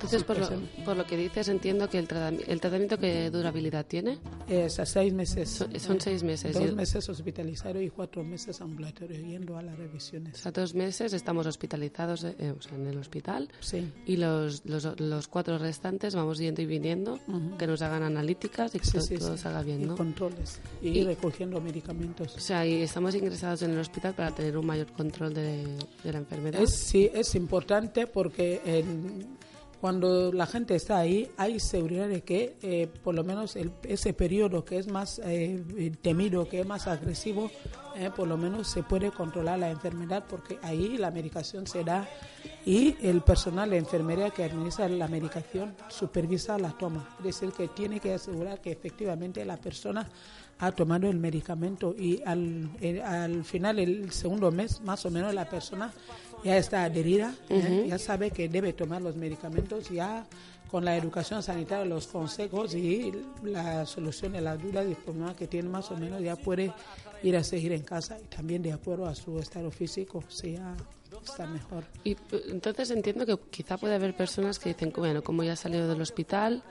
Entonces, por lo, por lo que dices, entiendo que el, tratami- el tratamiento que durabilidad tiene es a seis meses. son, son seis meses. Dos Y- meses hospitalizado y cuatro meses ambulatorio yendo a las O revisiones. sea, dos meses estamos hospitalizados eh, o sea, en el hospital Sí. y los, los, los cuatro restantes vamos yendo y viniendo, que nos hagan analíticas y que Sí, to- sí, todo sí. salga bien, Y ¿no? controles. Y, Y- recogiendo medicamentos. O sea, y estamos ingresados en el hospital para tener un mayor control de, de la enfermedad. Es, sí, es importante porque cuando la gente está ahí hay seguridad de que eh, por lo menos el- ese periodo que es más eh, temido, que es más agresivo, eh, por lo menos se puede controlar la enfermedad porque ahí la medicación se da y el personal de enfermería que administra la medicación supervisa la toma. Es decir, que tiene que asegurar que efectivamente la persona ha tomado el medicamento y al, eh, al final, el segundo mes, más o menos, la persona ya está adherida, ¿eh? ya sabe que debe tomar los medicamentos, ya con la educación sanitaria, los consejos y la solución de las dudas y problemas que tiene más o menos ya puede ir a seguir en casa y también de acuerdo a su estado físico, si ya está mejor. Y eh, entonces entiendo que quizá puede haber personas que dicen, bueno, como ya he salido del hospital,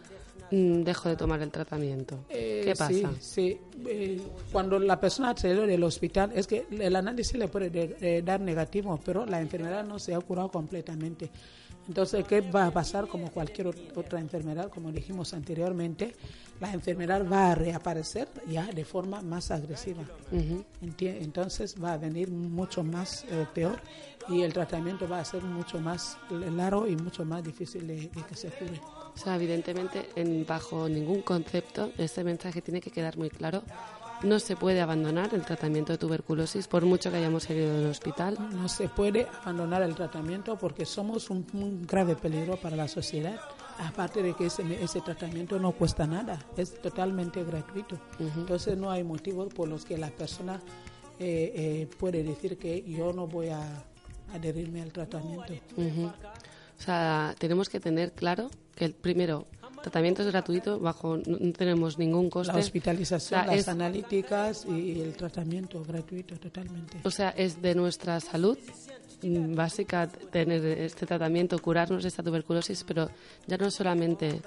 dejo de tomar el tratamiento. Eh, ¿Qué pasa? Sí, sí. Eh, cuando la persona salió del hospital, es que el análisis le puede de- eh, dar negativo, pero la enfermedad no se ha curado completamente. Entonces, ¿qué va a pasar como cualquier ot- otra enfermedad? Como dijimos anteriormente, la enfermedad va a reaparecer ya de forma más agresiva. Entonces va a venir mucho más eh, peor y el tratamiento va a ser mucho más largo y mucho más difícil de, de que se cure. O sea, evidentemente, en, bajo ningún concepto, este mensaje tiene que quedar muy claro. No se puede abandonar el tratamiento de tuberculosis por mucho que hayamos salido del hospital. No se puede abandonar el tratamiento porque somos un, un grave peligro para la sociedad. Aparte de que ese, ese tratamiento no cuesta nada, es totalmente gratuito. Entonces no hay motivos por los que la persona eh, eh, puede decir que yo no voy a adherirme al tratamiento. Ujú. O sea, tenemos que tener claro que el primero tratamiento es gratuito, bajo no, no tenemos ningún coste. La hospitalización, las es- analíticas y el tratamiento gratuito totalmente. O sea, es de nuestra salud mm, básica tener este tratamiento, curarnos de esta tuberculosis, pero ya no solamente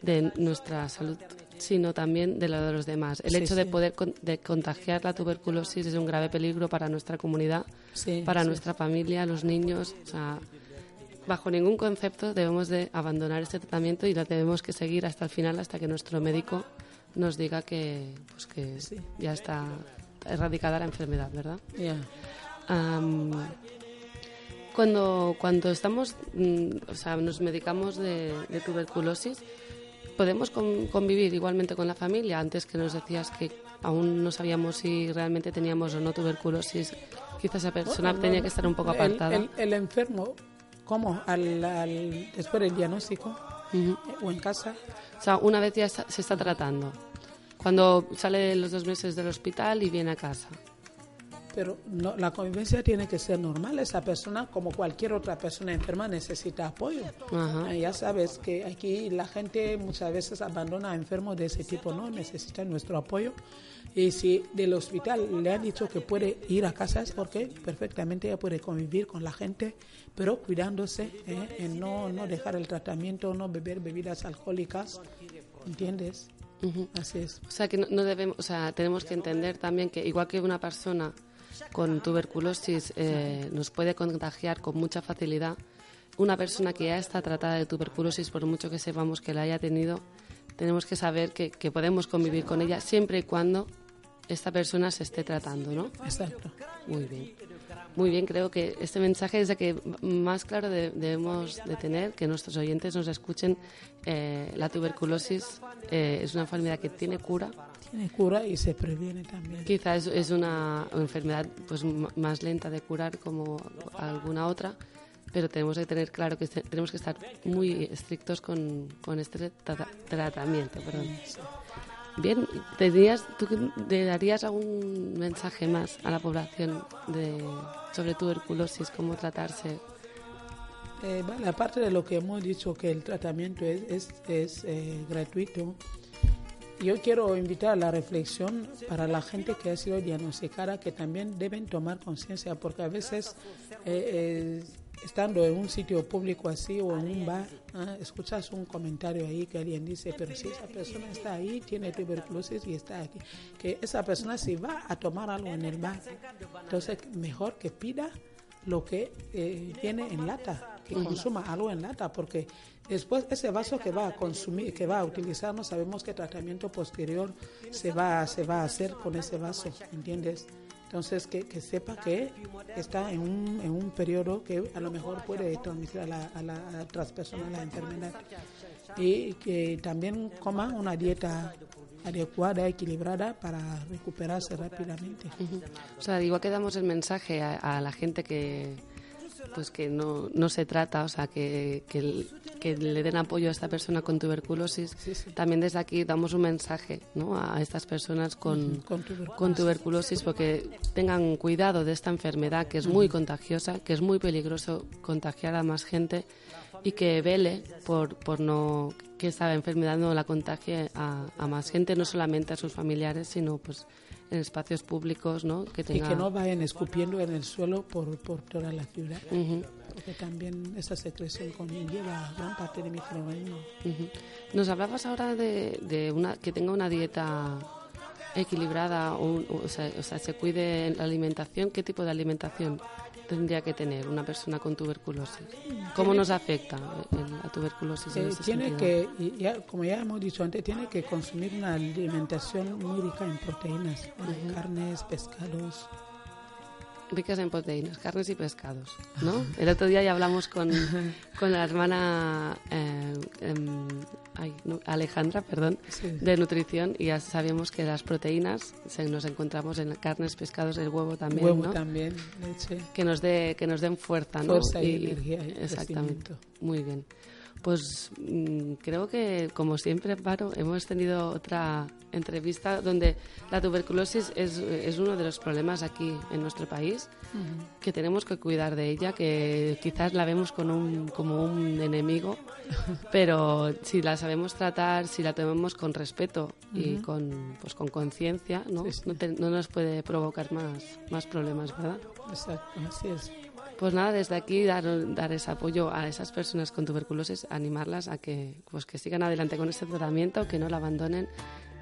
de nuestra salud, sino también de la de los demás. El Sí, hecho de sí. poder con- de contagiar la tuberculosis es un grave peligro para nuestra comunidad, Sí, para nuestra familia, los niños. O sea, bajo ningún concepto debemos de abandonar este tratamiento y lo tenemos que seguir hasta el final, hasta que nuestro médico nos diga que, pues que Sí. ya está erradicada la enfermedad, ¿verdad? Cuando, cuando estamos, mm, o sea, nos medicamos de, de tuberculosis, ¿podemos con- convivir igualmente con la familia? Antes que nos decías que aún no sabíamos si realmente teníamos o no tuberculosis, quizás esa persona tenía que estar un poco El- apartada. El, el enfermo, ¿cómo? Al, al- después del diagnóstico eh, o en casa. O sea, una vez ya está- se está tratando, cuando sale los dos meses del hospital y viene a casa. Pero no, la convivencia tiene que ser normal. Esa persona, como cualquier otra persona enferma, necesita apoyo. Ajá. Ah, Ya sabes que aquí la gente muchas veces abandona a enfermos de ese tipo, ¿no? Necesita nuestro apoyo. Y si del hospital le han dicho que puede ir a casa, es porque perfectamente ella puede convivir con la gente, pero cuidándose, ¿eh? en no, no dejar el tratamiento, no beber bebidas alcohólicas, ¿entiendes? Ujú. Así es. O sea, que no, no debemos, o sea, tenemos que entender también que igual que una persona con tuberculosis eh, nos puede contagiar con mucha facilidad, una persona que ya está tratada de tuberculosis, por mucho que sepamos que la haya tenido, tenemos que saber que, que podemos convivir con ella siempre y cuando esta persona se esté tratando, ¿no? Exacto. Muy bien. Muy bien, creo que este mensaje es de que más claro de- debemos de tener, que nuestros oyentes nos escuchen. eh, la tuberculosis eh, es una enfermedad que tiene cura, Tiene cura y se previene también. Quizá es, es una enfermedad pues más lenta de curar como alguna otra, pero tenemos que tener claro que este- tenemos que estar muy estrictos con, con este trata- tratamiento. Perdón. Bien, ¿te, dirías- ¿tú darías algún mensaje más a la población de, sobre tuberculosis, cómo tratarse? Eh, vale, aparte de lo que hemos dicho, que el tratamiento es, es, eh, gratuito, yo quiero invitar a la reflexión para la gente que ha sido diagnosticada que también deben tomar conciencia, porque a veces eh, estando en un sitio público así o en un bar, ah, escuchas un comentario ahí que alguien dice, pero si esa persona está ahí, tiene tuberculosis y está aquí, que esa persona si va a tomar algo en el bar, entonces mejor que pida lo que eh, viene en lata, que consuma algo en lata, porque después ese vaso que va a consumir, que va a utilizar, no sabemos qué tratamiento posterior se va, se va a hacer con ese vaso, ¿entiendes? Entonces, que, que sepa que está en un, en un periodo que a lo mejor puede transmitir a, la, a, la, a otras la enfermedad. Y que también coma una dieta adecuada, equilibrada para recuperarse rápidamente. O sea, igual que damos el mensaje a la gente que, pues que no, no se trata, o sea, que, que, le den apoyo a esta persona con tuberculosis. También desde aquí damos un mensaje ¿no? a estas personas con, Con tuberculosis. con tuberculosis porque tengan cuidado de esta enfermedad que es muy contagiosa, que es muy peligroso contagiar a más gente y que vele por, por no que esta enfermedad no la contagie a, a más gente, no solamente a sus familiares, sino pues en espacios públicos, ¿no? Que Y tenga... que no vayan escupiendo en el suelo por, por toda la ciudad. Ujú, Porque también esa secreción conlleva gran parte de microorganismos. ujú. Nos hablabas ahora de, de una que tenga una dieta equilibrada, o, o sea, o sea, se cuide en la alimentación. ¿Qué tipo de alimentación tendría que tener una persona con tuberculosis? ¿Cómo nos afecta el- la tuberculosis en Eh, ese tiene sentido? que, ya, como ya hemos dicho antes, tiene que consumir una alimentación muy rica en proteínas, carnes, pescados. Ricas en proteínas, carnes y pescados, ¿no? El otro día ya hablamos con, con la hermana eh, em, ay, no, Alejandra, perdón, Sí. de nutrición y ya sabemos que las proteínas se, nos encontramos en carnes, pescados, el huevo también, Huevo ¿no? también, leche. Que nos dé que nos den fuerza, ¿no? Fuerza y energía y exactamente. Muy bien. Pues mm, creo que, como siempre, Paro, hemos tenido otra entrevista donde la tuberculosis es, es uno de los problemas aquí en nuestro país, que tenemos que cuidar de ella, que quizás la vemos con un, como un enemigo, pero si la sabemos tratar, si la tomamos con respeto y con pues con conciencia, ¿no? Sí, sí. No, te- no nos puede provocar más, más problemas, ¿verdad? Exacto, así es. Pues nada, desde aquí dar, dar ese apoyo a esas personas con tuberculosis, animarlas a que, pues que sigan adelante con este tratamiento, que no la abandonen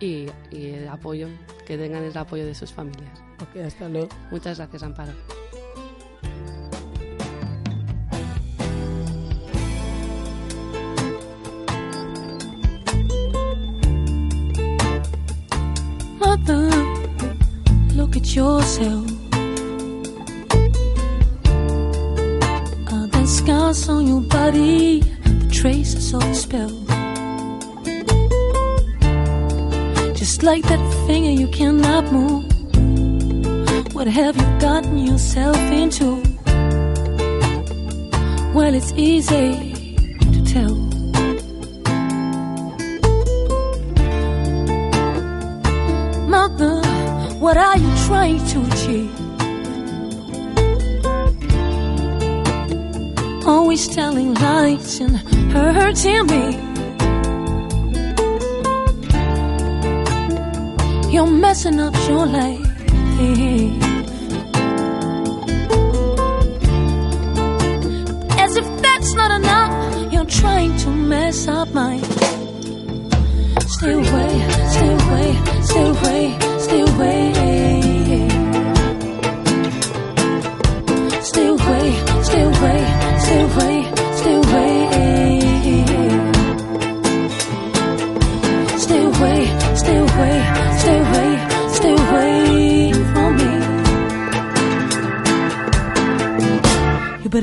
y, y el apoyo, que tengan el apoyo de sus familias. Ok, hasta luego. Muchas gracias, Amparo. Mother, look at yourself. Scars on your body? The traces of a spell. Just like that finger you cannot move. What have you gotten yourself into? Well, it's easy to tell. Mother, what are you trying to achieve? Always telling lies and hurting me. You're messing up your life. As if that's not enough, you're trying to mess up mine. Stay away, stay away, stay away, stay away.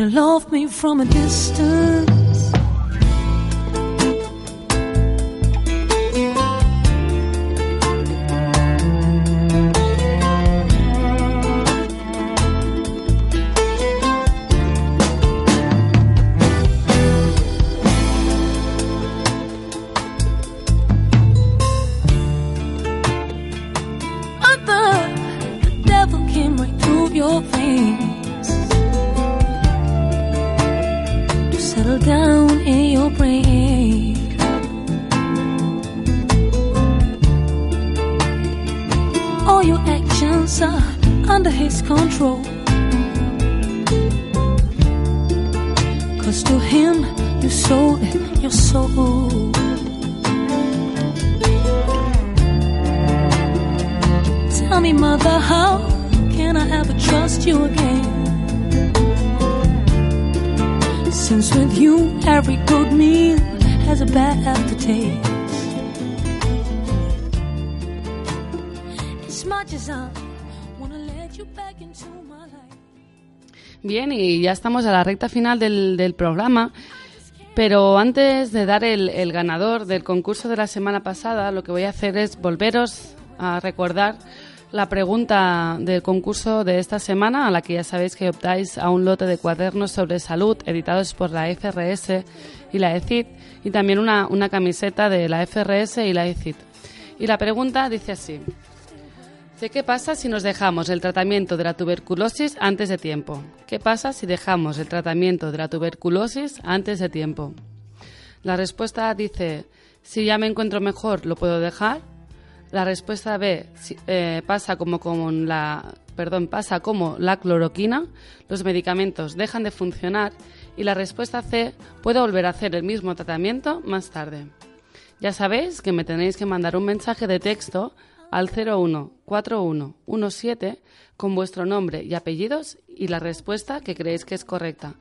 Love me from a distance. Bien, y ya estamos a la recta final del, del programa. Pero antes de dar el, el ganador del concurso de la semana pasada, lo que voy a hacer es volveros a recordar La pregunta del concurso de esta semana, a la que ya sabéis que optáis a un lote de cuadernos sobre salud editados por la FRS y la ECIT y también una, una camiseta de la FRS y la ECIT. Y la pregunta dice así. ¿Qué pasa si nos dejamos el tratamiento de la tuberculosis antes de tiempo? ¿Qué pasa si dejamos el tratamiento de la tuberculosis antes de tiempo? La respuesta A dice, si ya me encuentro mejor, ¿lo puedo dejar? La respuesta B si- eh, pasa como con la perdón, pasa como la cloroquina, los medicamentos dejan de funcionar y la respuesta C puedo volver a hacer el mismo tratamiento más tarde. Ya sabéis que me tenéis que mandar un mensaje de texto al 014117 con vuestro nombre y apellidos y la respuesta que creéis que es correcta.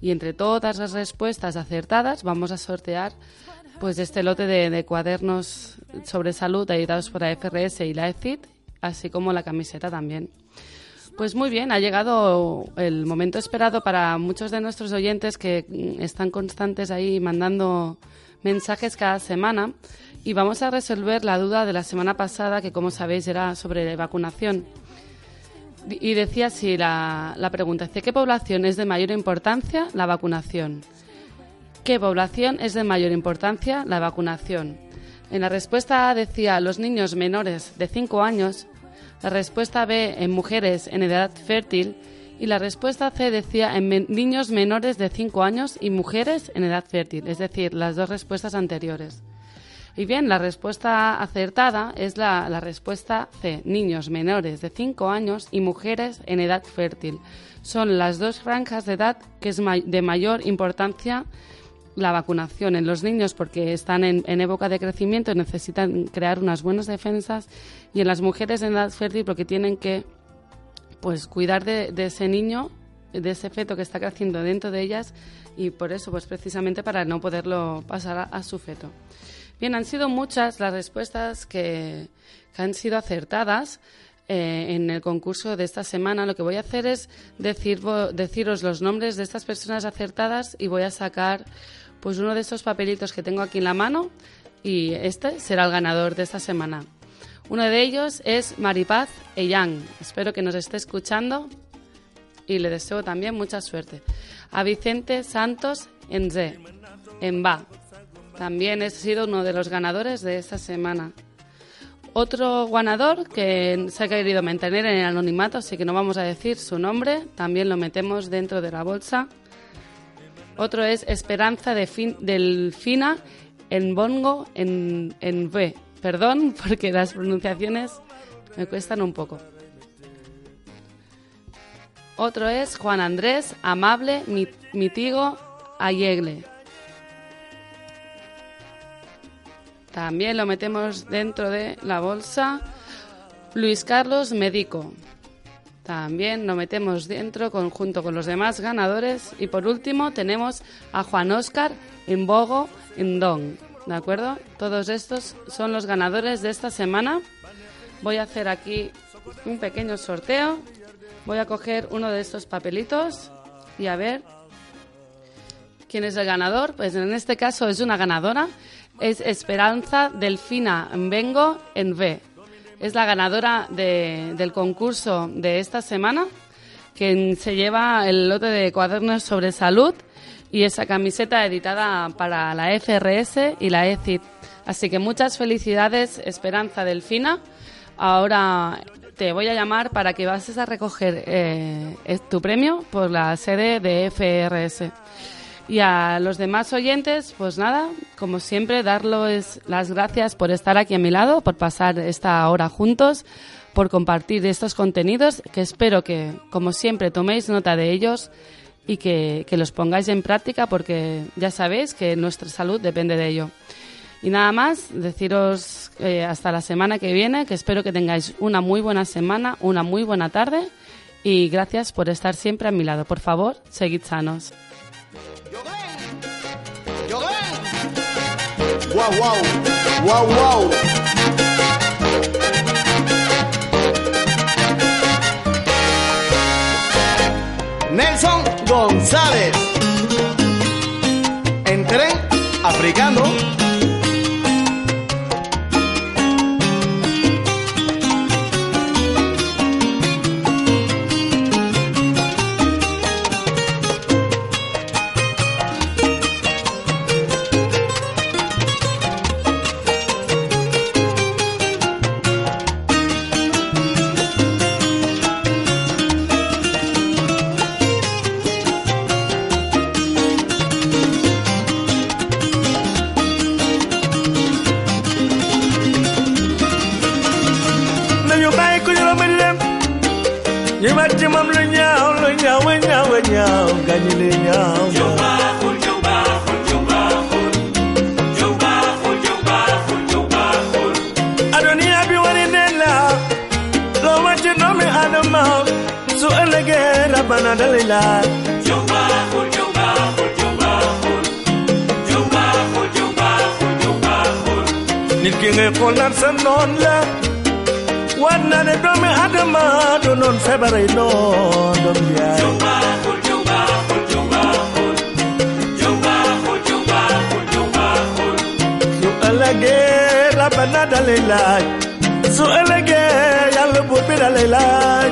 Y entre todas las respuestas acertadas vamos a sortear pues este lote de, de cuadernos sobre salud editados por la FRS y la ECIT, así como la camiseta también. Pues muy bien, ha llegado el momento esperado para muchos de nuestros oyentes que mm, están constantes ahí mandando mensajes cada semana y vamos a resolver la duda de la semana pasada que como sabéis era sobre vacunación. Y decía así la, la pregunta, ¿de qué población es de mayor importancia la vacunación? ¿Qué población es de mayor importancia la vacunación? En la respuesta A decía los niños menores de 5 años, la respuesta B en mujeres en edad fértil y la respuesta C decía en niños menores de 5 años y mujeres en edad fértil, es decir, las dos respuestas anteriores. Y bien, la respuesta acertada es la, respuesta C, niños menores de 5 años y mujeres en edad fértil. Son las dos franjas de edad que es de mayor importancia la vacunación en los niños porque están en, época de crecimiento y necesitan crear unas buenas defensas y en las mujeres en edad fértil porque tienen que pues cuidar de, ese niño, de ese feto que está creciendo dentro de ellas y por eso pues precisamente para no poderlo pasar a su feto. Bien, han sido muchas las respuestas que, han sido acertadas eh, en el concurso de esta semana. Lo que voy a hacer es decir, deciros los nombres de estas personas acertadas y voy a sacar pues uno de esos papelitos que tengo aquí en la mano y este será el ganador de esta semana. Uno de ellos es Maripaz Eyang. Espero que nos esté escuchando y le deseo también mucha suerte. A Vicente Santos Enze, en Va. También he sido uno de los ganadores de esta semana. Otro ganador que se ha querido mantener en el anonimato, así que no vamos a decir su nombre, también lo metemos dentro de la bolsa. Otro es Esperanza de fin, del Fina en Bongo en, en B. Perdón, porque las pronunciaciones me cuestan un poco. Otro es Juan Andrés Amable Mi- Mitigo Ayegle. También lo metemos dentro de la bolsa. Luis Carlos Medico. También lo metemos dentro junto con los demás ganadores. Y por último tenemos a Juan Oscar Imbogo Indong. ¿De acuerdo? Todos estos son los ganadores de esta semana. Voy a hacer aquí un pequeño sorteo. Voy a coger uno de estos papelitos y a ver quién es el ganador. Pues en este caso es una ganadora. Es Esperanza Delfina Vengo en V. Es la ganadora de- del concurso de esta semana, que se lleva el lote de cuadernos sobre salud y esa camiseta editada para la FRS y la ECIT. Así que muchas felicidades, Esperanza Delfina. Ahora te voy a llamar para que vases a recoger eh, tu premio por la sede de FRS. Y a los demás oyentes, pues nada, como siempre, darles las gracias por estar aquí a mi lado, por pasar esta hora juntos, por compartir estos contenidos, que espero que, como siempre, toméis nota de ellos y que, los pongáis en práctica, porque ya sabéis que nuestra salud depende de ello. Y nada más, deciros eh, hasta la semana que viene, que espero que tengáis una muy buena semana, una muy buena tarde y gracias por estar siempre a mi lado. Por favor, seguid sanos. Wow, wow, wow, wow. Nelson González. En tren africano. Dalila nit ki ngay xoolaat sa noon la war na ne doomi adama du noon feebaray noon doom yaay su ëllëgee rabana dalay laaj su ëllëgee yàlla buur bi dalay laaj